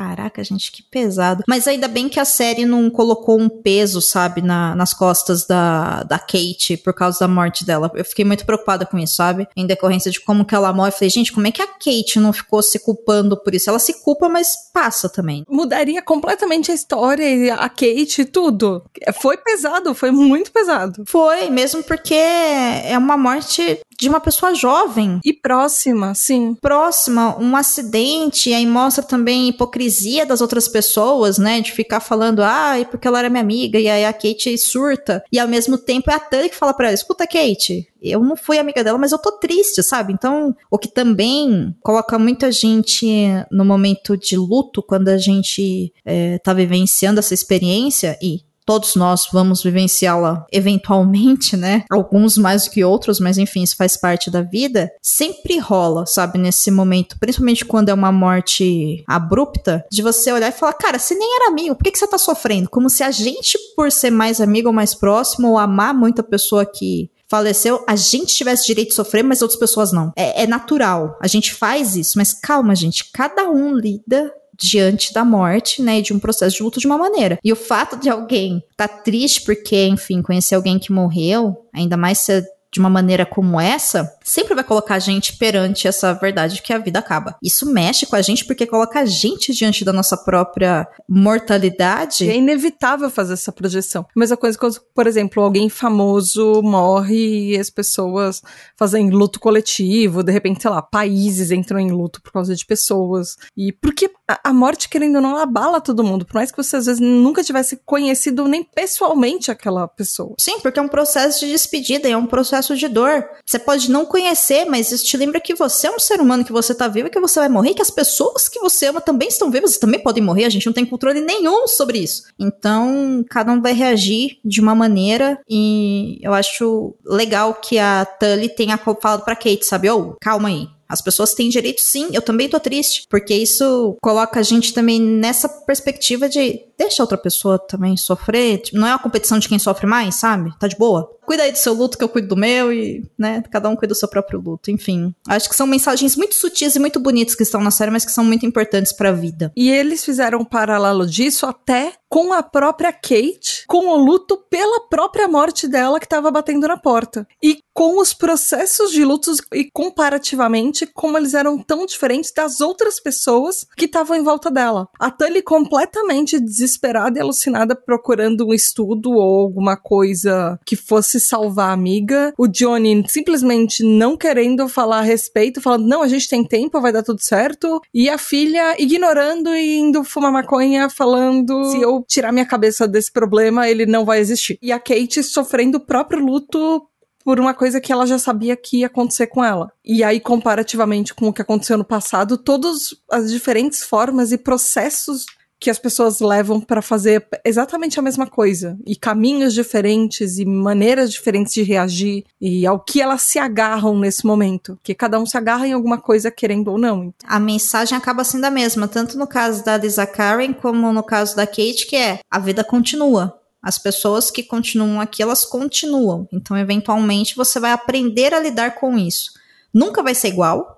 caraca, gente, que pesado. Mas ainda bem que a série não colocou um peso, sabe, na- nas costas da, da Kate por causa da morte dela. Eu fiquei muito preocupada com isso, sabe? Em decorrência de como que ela morre. Eu falei, gente, como é que a Kate não ficou se culpando por isso? Ela se culpa, mas passa também. Mudaria completamente a história e a Kate e tudo. Foi pesado, foi muito pesado. Foi, mesmo porque é uma morte de uma pessoa jovem. E próxima, sim. próxima, um acidente, e aí mostra também a hipocrisia das outras pessoas, né? De ficar falando, ah, e porque ela era minha amiga, e aí a Kate surta. E ao mesmo tempo é a Tully que fala pra ela, escuta, Kate, eu não fui amiga dela, mas eu tô triste, sabe? Então, o que também coloca muita gente no momento de luto, quando a gente é, tá vivenciando essa experiência, e todos nós vamos vivenciá-la eventualmente, né? Alguns mais do que outros, mas enfim, isso faz parte da vida. Sempre rola, sabe, nesse momento, principalmente quando é uma morte abrupta, de você olhar e falar, cara, você nem era amigo, por que, que você tá sofrendo? Como se a gente, por ser mais amigo ou mais próximo, ou amar muito a pessoa que faleceu, a gente tivesse direito de sofrer, mas outras pessoas não. É, é natural. A gente faz isso, mas calma, gente. Cada um lida diante da morte, né, e de um processo de luto de uma maneira. E o fato de alguém tá triste porque, enfim, conhecer alguém que morreu, ainda mais se é de uma maneira como essa, sempre vai colocar a gente perante essa verdade de que a vida acaba. Isso mexe com a gente porque coloca a gente diante da nossa própria mortalidade. É inevitável fazer essa projeção. Mesma coisa quando, por exemplo, alguém famoso morre e as pessoas fazem luto coletivo, de repente, sei lá, países entram em luto por causa de pessoas. E porque a, a morte, querendo ou não, abala todo mundo. Por mais que você às vezes nunca tivesse conhecido nem pessoalmente aquela pessoa. Sim, porque é um processo de despedida, é um processo de dor. Você pode não conhecer, mas isso te lembra que você é um ser humano, que você tá vivo e que você vai morrer, que as pessoas que você ama também estão vivas e também podem morrer. A gente não tem controle nenhum sobre isso. Então, cada um vai reagir de uma maneira e eu acho legal que a Tully tenha falado pra Kate, sabe? Ô, calma aí. As pessoas têm direito, sim, eu também tô triste. Porque isso coloca a gente também nessa perspectiva de deixa outra pessoa também sofrer. Tipo, não é uma competição de quem sofre mais, sabe? Tá de boa. Cuida aí do seu luto que eu cuido do meu e, né, cada um cuida do seu próprio luto. Enfim, acho que são mensagens muito sutis e muito bonitas que estão na série, mas que são muito importantes pra vida. E eles fizeram um paralelo disso até com a própria Kate, com o luto pela própria morte dela que estava batendo na porta. E com os processos de lutos e comparativamente como eles eram tão diferentes das outras pessoas que estavam em volta dela. A Tully completamente desesperada e alucinada procurando um estudo ou alguma coisa que fosse salvar a amiga. O Johnny simplesmente não querendo falar a respeito, falando: "Não, a gente tem tempo, vai dar tudo certo". E a filha ignorando e indo fumar maconha, falando: "Se eu tirar minha cabeça desse problema, ele não vai existir". E a Kate sofrendo o próprio luto por uma coisa que ela já sabia que ia acontecer com ela. E aí, comparativamente com o que aconteceu no passado, todas as diferentes formas e processos que as pessoas levam para fazer exatamente a mesma coisa e caminhos diferentes e maneiras diferentes de reagir e ao que elas se agarram nesse momento, que cada um se agarra em alguma coisa querendo ou não. A mensagem acaba sendo a mesma, tanto no caso da Lisa Karen como no caso da Kate, que é a vida continua. As pessoas que continuam aqui, elas continuam. Então, eventualmente, você vai aprender a lidar com isso. Nunca vai ser igual,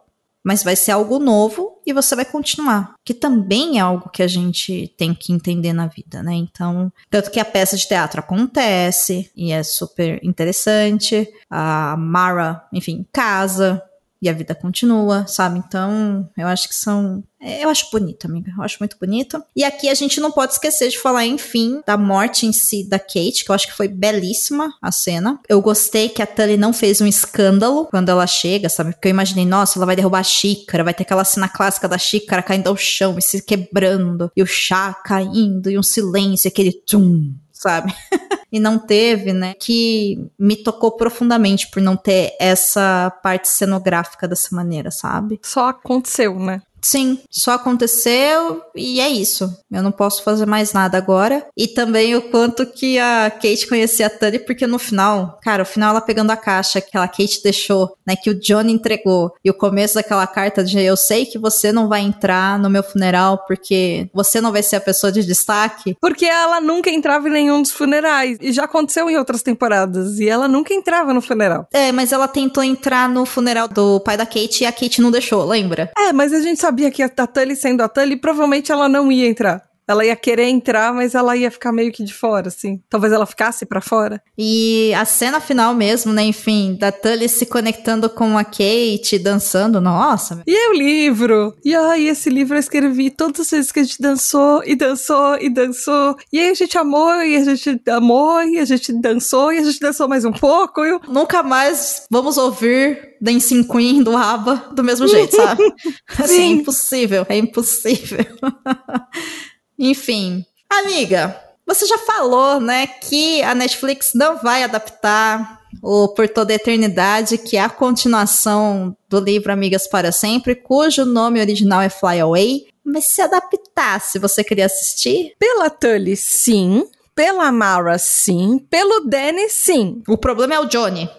mas vai ser algo novo e você vai continuar. Que também é algo que a gente tem que entender na vida, né? Então, tanto que a peça de teatro acontece e é super interessante. A Mara, enfim, casa e a vida continua, sabe? Então, eu acho que são. é, Eu acho bonito, amiga. Eu acho muito bonito. E aqui a gente não pode esquecer de falar, enfim, da morte em si da Kate, que eu acho que foi belíssima a cena. Eu gostei que a Tully não fez um escândalo quando ela chega, sabe? Porque eu imaginei, nossa, ela vai derrubar a xícara, vai ter aquela cena clássica da xícara caindo ao chão e se quebrando, e o chá caindo, e um silêncio, aquele tum, sabe? [LAUGHS] e não teve, né? Que me tocou profundamente por não ter essa parte cenográfica dessa maneira, sabe? Só aconteceu, né? Sim, só aconteceu e é isso. Eu não posso fazer mais nada agora. E também o quanto que a Kate conhecia a Tully, porque no final, cara, o final ela pegando a caixa que a Kate deixou, né, que o Johnny entregou, e o começo daquela carta de eu sei que você não vai entrar no meu funeral porque você não vai ser a pessoa de destaque. Porque ela nunca entrava em nenhum dos funerais. E já aconteceu em outras temporadas. E ela nunca entrava no funeral. É, mas ela tentou entrar no funeral do pai da Kate e a Kate não deixou, lembra? É, mas a gente sabia que a Tully sendo a Tully, provavelmente ela não ia entrar. Ela ia querer entrar, mas ela ia ficar meio que de fora, assim. Talvez ela ficasse pra fora. E a cena final mesmo, né, enfim, da Tully se conectando com a Kate, dançando, nossa. E aí o livro? E aí esse livro eu escrevi todas as vezes que a gente dançou, e dançou, e dançou. E aí a gente amou, e a gente amou, e a gente dançou, e a gente dançou mais um pouco. E eu... Nunca mais vamos ouvir Dancing Queen do ABBA do mesmo jeito, sabe? [LAUGHS] assim, é Sim. impossível, é impossível. [LAUGHS] Enfim. Amiga, você já falou, né, que a Netflix não vai adaptar o Por Toda a Eternidade, que é a continuação do livro Amigas para Sempre, cujo nome original é Fly Away. Mas se adaptasse, você queria assistir? Pela Tully, sim. Pela Mara, sim. Pelo Danny, sim. O problema é o Johnny.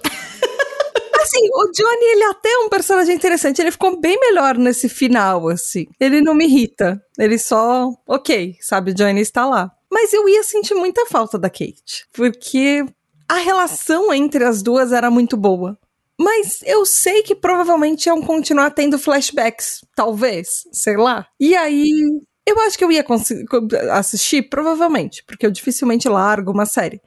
Assim, o Johnny, ele até é um personagem interessante. Ele ficou bem melhor nesse final, assim. Ele não me irrita. Ele só, ok, sabe, Johnny está lá. Mas eu ia sentir muita falta da Kate. Porque a relação entre as duas era muito boa. Mas eu sei que provavelmente iam continuar tendo flashbacks. Talvez, sei lá. E aí. Eu acho que eu ia assistir, provavelmente, porque eu dificilmente largo uma série.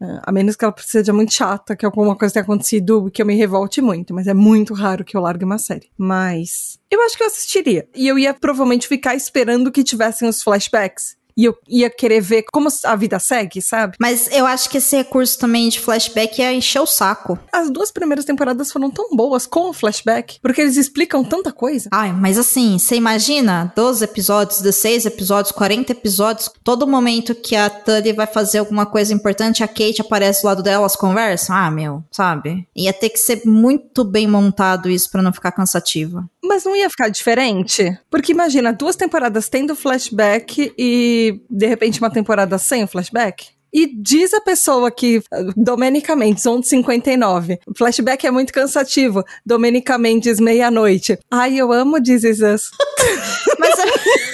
Ah, A menos que ela seja muito chata, que alguma coisa tenha acontecido que eu me revolte muito. Mas é muito raro que eu largue uma série. Mas eu acho que eu assistiria. E eu ia provavelmente ficar esperando que tivessem os flashbacks. E eu ia querer ver como a vida segue, sabe? Mas eu acho que esse recurso também de flashback ia encher o saco. As duas primeiras temporadas foram tão boas com o flashback, porque eles explicam tanta coisa. Ai, mas assim, você imagina 12 episódios, 16 episódios, 40 episódios, todo momento que a Tully vai fazer alguma coisa importante, a Kate aparece do lado dela, elas conversam? Ah, meu, sabe? Ia ter que ser muito bem montado isso pra não ficar cansativo. Mas não ia ficar diferente? Porque imagina, duas temporadas tendo flashback e de repente uma temporada sem o flashback? E diz a pessoa que, Domenica Mendes, 1159, flashback é muito cansativo. Domenica Mendes, meia-noite. Ai, eu amo This Is Us. [LAUGHS] Mas é...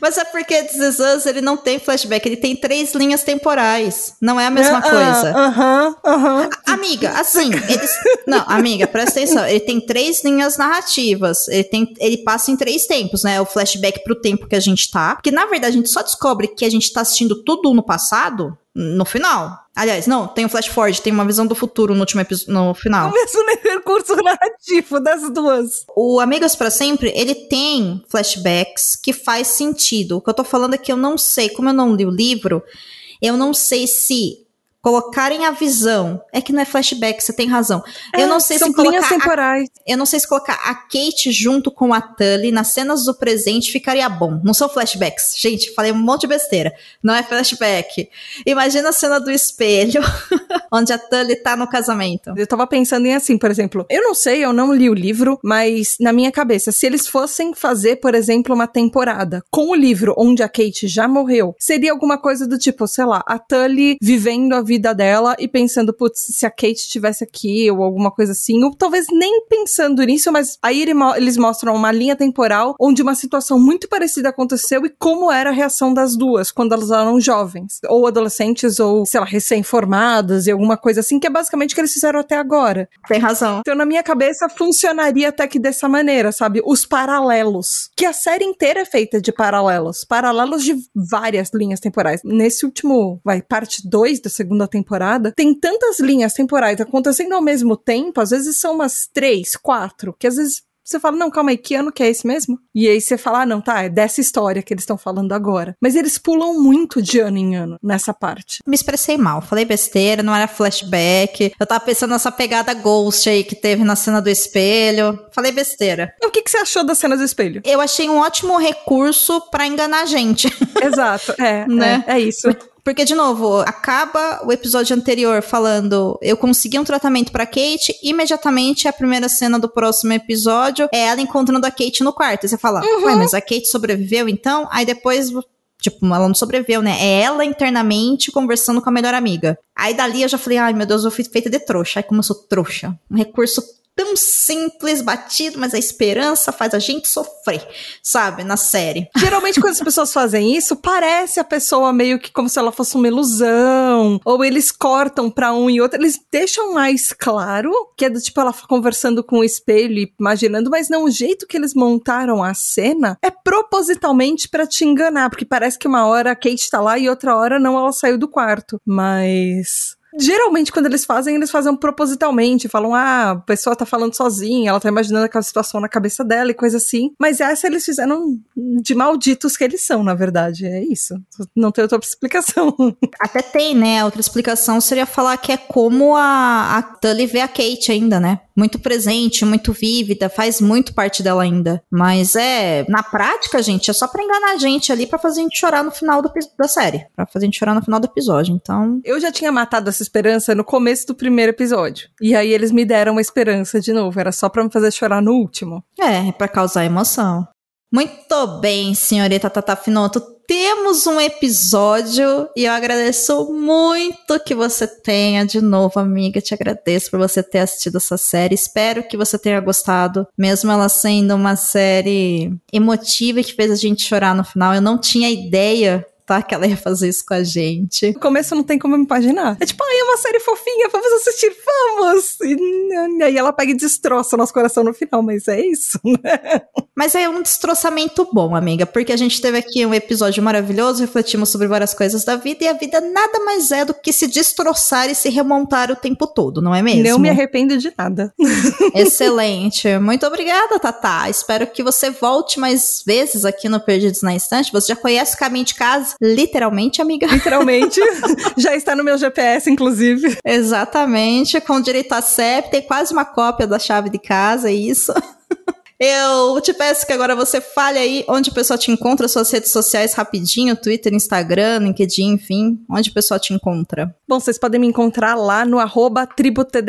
Mas é porque This Is Us, ele não tem flashback, ele tem três linhas temporais. Não é a mesma Ah, coisa. Aham, aham. Amiga, assim, eles. Não, amiga, presta atenção. Ele tem três linhas narrativas. Ele, tem, ele passa em três tempos, né? O flashback pro tempo que a gente tá. Porque, na verdade, a gente só descobre que a gente tá assistindo tudo no passado no final. Aliás, não, tem o flash forward, tem uma visão do futuro no último episódio, no O final. mesmo recurso narrativo das duas. O Amigas para Sempre, ele tem flashbacks que faz sentido. O que eu tô falando é que eu não sei, como eu não li o livro, eu não sei se colocarem a visão. É que não é flashback, você tem razão. eu É, não sei se colocar a temporais. Eu não sei se colocar a Kate junto com a Tully nas cenas do presente ficaria bom. Não são flashbacks. Gente, falei um monte de besteira. Não é flashback. Imagina a cena do espelho, [LAUGHS] onde a Tully tá no casamento. Eu tava pensando em assim, por exemplo, eu não sei, eu não li o livro, mas na minha cabeça, se eles fossem fazer, por exemplo, uma temporada com o livro onde a Kate já morreu, seria alguma coisa do tipo, sei lá, a Tully vivendo a vida dela e pensando, putz, se a Kate estivesse aqui ou alguma coisa assim, ou talvez nem pensando nisso, mas aí ele, eles mostram uma linha temporal onde uma situação muito parecida aconteceu e como era a reação das duas quando elas eram jovens, ou adolescentes, ou, sei lá, recém-formadas e alguma coisa assim, que é basicamente o que eles fizeram até agora. Tem razão. Então, na minha cabeça, funcionaria até que dessa maneira, sabe? Os paralelos. Que a série inteira é feita de paralelos. Paralelos de várias linhas temporais. Nesse último, vai, parte 2 da segunda temporada, tem tantas linhas temporais acontecendo ao mesmo tempo, às vezes são umas três, quatro, que às vezes você fala, não, calma aí, que ano que é esse mesmo? E aí você fala, ah, não, tá, é dessa história que eles estão falando agora. Mas eles pulam muito de ano em ano nessa parte. Me expressei mal, falei besteira, não era flashback. Eu tava pensando nessa pegada ghost aí que teve na cena do espelho. Falei besteira. O que, que você achou da cena do espelho? Eu achei um ótimo recurso para enganar a gente. Exato, [LAUGHS] é, né? é, é isso. Porque, de novo, acaba o episódio anterior falando eu consegui um tratamento para Kate, imediatamente a primeira cena do próximo episódio é ela encontrando a Kate no quarto. E você fala, uhum. ué, mas a Kate sobreviveu então? Aí depois Tipo, ela não sobreviveu, né? É ela internamente conversando com a melhor amiga. Aí dali eu já falei, ai meu Deus, eu fui feita de trouxa. Ai, como eu sou trouxa. Um recurso tão simples, batido, mas a esperança faz a gente sofrer, sabe, na série. [LAUGHS] Geralmente quando as pessoas fazem isso, parece a pessoa meio que como se ela fosse uma ilusão, ou eles cortam para um e outro, eles deixam mais claro que é do tipo ela conversando com o espelho e imaginando, mas não, o jeito que eles montaram a cena é propositalmente para te enganar, porque parece que uma hora a Kate tá lá e outra hora não, ela saiu do quarto, mas Geralmente, quando eles fazem, eles fazem propositalmente, falam, ah, a pessoa tá falando sozinha, ela tá imaginando aquela situação na cabeça dela e coisa assim. Mas essa eles fizeram de malditos que eles são, na verdade. É isso. Não tem outra explicação. [LAUGHS] Até tem, né? Outra explicação seria falar que é como a, a Tully vê a Kate ainda, né? muito presente, muito vívida, faz muito parte dela ainda. Mas é, na prática, gente, é só pra enganar a gente ali, pra fazer a gente chorar no final do, da série. Pra fazer a gente chorar no final do episódio. Então. Eu já tinha matado essa esperança no começo do primeiro episódio. E aí eles me deram uma esperança de novo. Era só pra me fazer chorar no último. É, pra causar emoção. Muito bem, senhorita Tata Finoto. Temos um episódio e eu agradeço muito que você tenha de novo, amiga. Te agradeço por você ter assistido essa série. Espero que você tenha gostado, mesmo ela sendo uma série emotiva que fez a gente chorar no final. Eu não tinha ideia Que ela ia fazer isso com a gente. No começo não tem como me imaginar. É tipo, ai, é uma série fofinha, vamos assistir, vamos! E, e aí ela pega e destroça o nosso coração no final, mas é isso, [LAUGHS] né? Mas é um destroçamento bom, amiga, porque a gente teve aqui um episódio maravilhoso, refletimos sobre várias coisas da vida, e a vida nada mais é do que se destroçar e se remontar o tempo todo, não é mesmo? Não me arrependo de nada. [LAUGHS] Excelente. Muito obrigada, Tata. Espero que você volte mais vezes aqui no Perdidos na Instante. Você já conhece o caminho de casa, Literalmente, amiga. [LAUGHS] Literalmente. [LAUGHS] Já está no meu GPS, inclusive. Exatamente. Com direito a CEP, tem quase uma cópia da chave de casa, é isso. [LAUGHS] Eu te peço que agora você fale aí onde o pessoal te encontra, suas redes sociais rapidinho, Twitter, Instagram, LinkedIn, enfim, onde o pessoal te encontra. Bom, vocês podem me encontrar lá no arroba tributdh,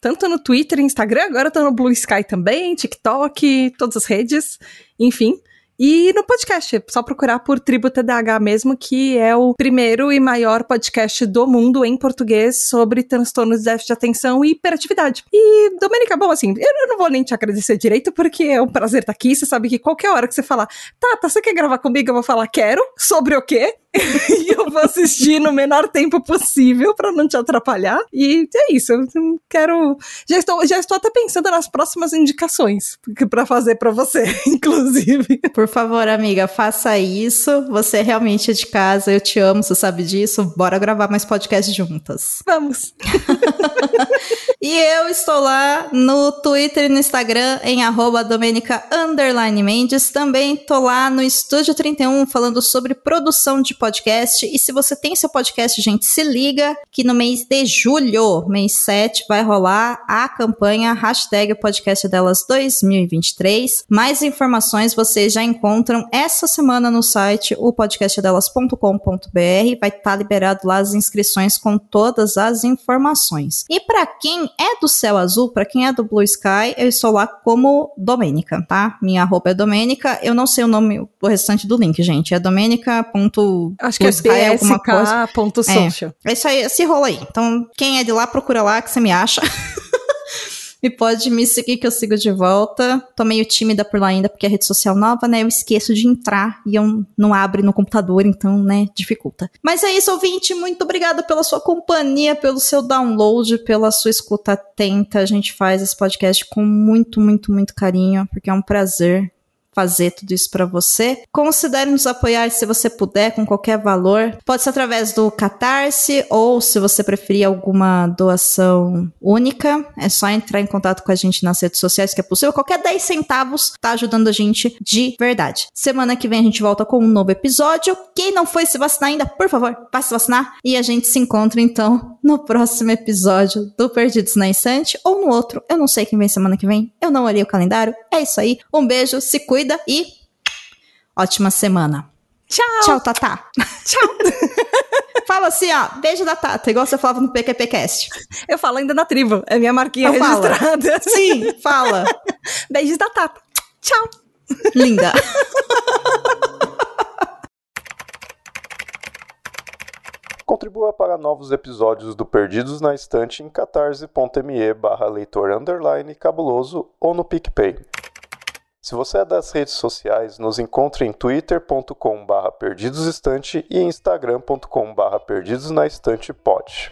tanto no Twitter e Instagram, agora eu tô no Blue Sky também, TikTok, todas as redes, enfim. E no podcast, só procurar por Tribo TDAH mesmo, que é o primeiro e maior podcast do mundo em português sobre transtornos de déficit de atenção e hiperatividade. E, Domenica, bom, assim, eu não vou nem te agradecer direito, porque é um prazer estar aqui. Você sabe que qualquer hora que você falar, tá, você quer gravar comigo? Eu vou falar, quero. Sobre o quê? [LAUGHS] e eu vou assistir no menor tempo possível para não te atrapalhar. E é isso. Eu quero. Já estou, já estou até pensando nas próximas indicações para fazer para você, [LAUGHS] inclusive. Por favor, amiga, faça isso. Você é realmente é de casa. Eu te amo, você sabe disso. Bora gravar mais podcast juntas. Vamos. [LAUGHS] e eu estou lá no Twitter e no Instagram em arroba Domenica Mendes. Também tô lá no Estúdio 31 falando sobre produção de podcast. E se você tem seu podcast, gente, se liga que no mês de julho, mês 7, vai rolar a campanha hashtag podcast delas 2023. Mais informações vocês já encontram essa semana no site o podcastdelas.com.br. Vai estar tá liberado lá as inscrições com todas as informações. E para quem é do Céu Azul, para quem é do Blue Sky, eu estou lá como Domênica, tá? Minha roupa é Domênica. Eu não sei o nome, o restante do link, gente. É domênica. Acho que é Sky alguma coisa. bsk.social. É isso aí, esse rolo aí. Então, quem é de lá, procura lá que você me acha. [LAUGHS] e pode me seguir que eu sigo de volta. Tô meio tímida por lá ainda, porque é rede social nova, né? Eu esqueço de entrar e eu não abre no computador, então, né, dificulta. Mas é isso, ouvinte. Muito obrigada pela sua companhia, pelo seu download, pela sua escuta atenta. A gente faz esse podcast com muito, muito, muito carinho, porque é um prazer fazer tudo isso para você. Considere nos apoiar se você puder, com qualquer valor. Pode ser através do Catarse ou, se você preferir, alguma doação única. É só entrar em contato com a gente nas redes sociais, que é possível. Qualquer 10 centavos tá ajudando a gente de verdade. Semana que vem a gente volta com um novo episódio. Quem não foi se vacinar ainda, por favor, vá se vacinar. E a gente se encontra então no próximo episódio do Perdidos na Instante ou no outro. Eu não sei quem vem semana que vem. Eu não olhei o calendário. É isso aí. Um beijo, se cuida cuida e ótima semana. Tchau. Tchau, Tatá. Tchau. [LAUGHS] Fala assim, ó, beijo da Tata, igual você falava no PQPcast. Eu falo ainda na tribo, é minha marquinha fala. registrada. Sim, fala. [LAUGHS] Beijos da Tata. Tchau. Linda. [LAUGHS] Contribua para novos episódios do Perdidos na Estante em catarse.me barra leitor underline cabuloso ou no PicPay. Se você é das redes sociais, nos encontre em twitter.com barra perdidosestante e instagram.com barra perdidosnaestantepod.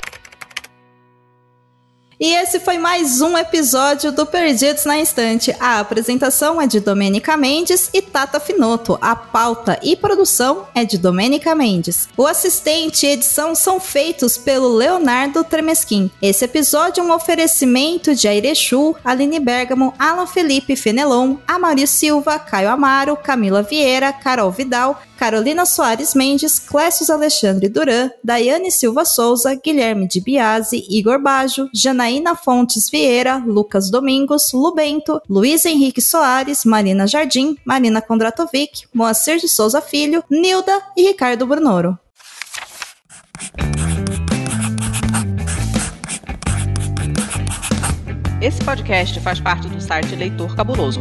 E esse foi mais um episódio do Perdidos na Instante. A apresentação é de Domênica Mendes e Tata Finoto. A pauta e produção é de Domênica Mendes. O assistente e edição são feitos pelo Leonardo Tremesquim. Esse episódio é um oferecimento de Airechu, Aline Bergamo, Alan Felipe Fenelon, Amario Silva, Caio Amaro, Camila Vieira, Carol Vidal, Carolina Soares Mendes, Clécius Alexandre Duran, Daiane Silva Souza, Guilherme de Biase, Igor Bajo, Janaína Fontes Vieira, Lucas Domingos, Lubento, Luiz Henrique Soares, Marina Jardim, Marina Kondratovic, Moacir de Souza Filho, Nilda e Ricardo Brunoro. Esse podcast faz parte do site Leitor Cabuloso.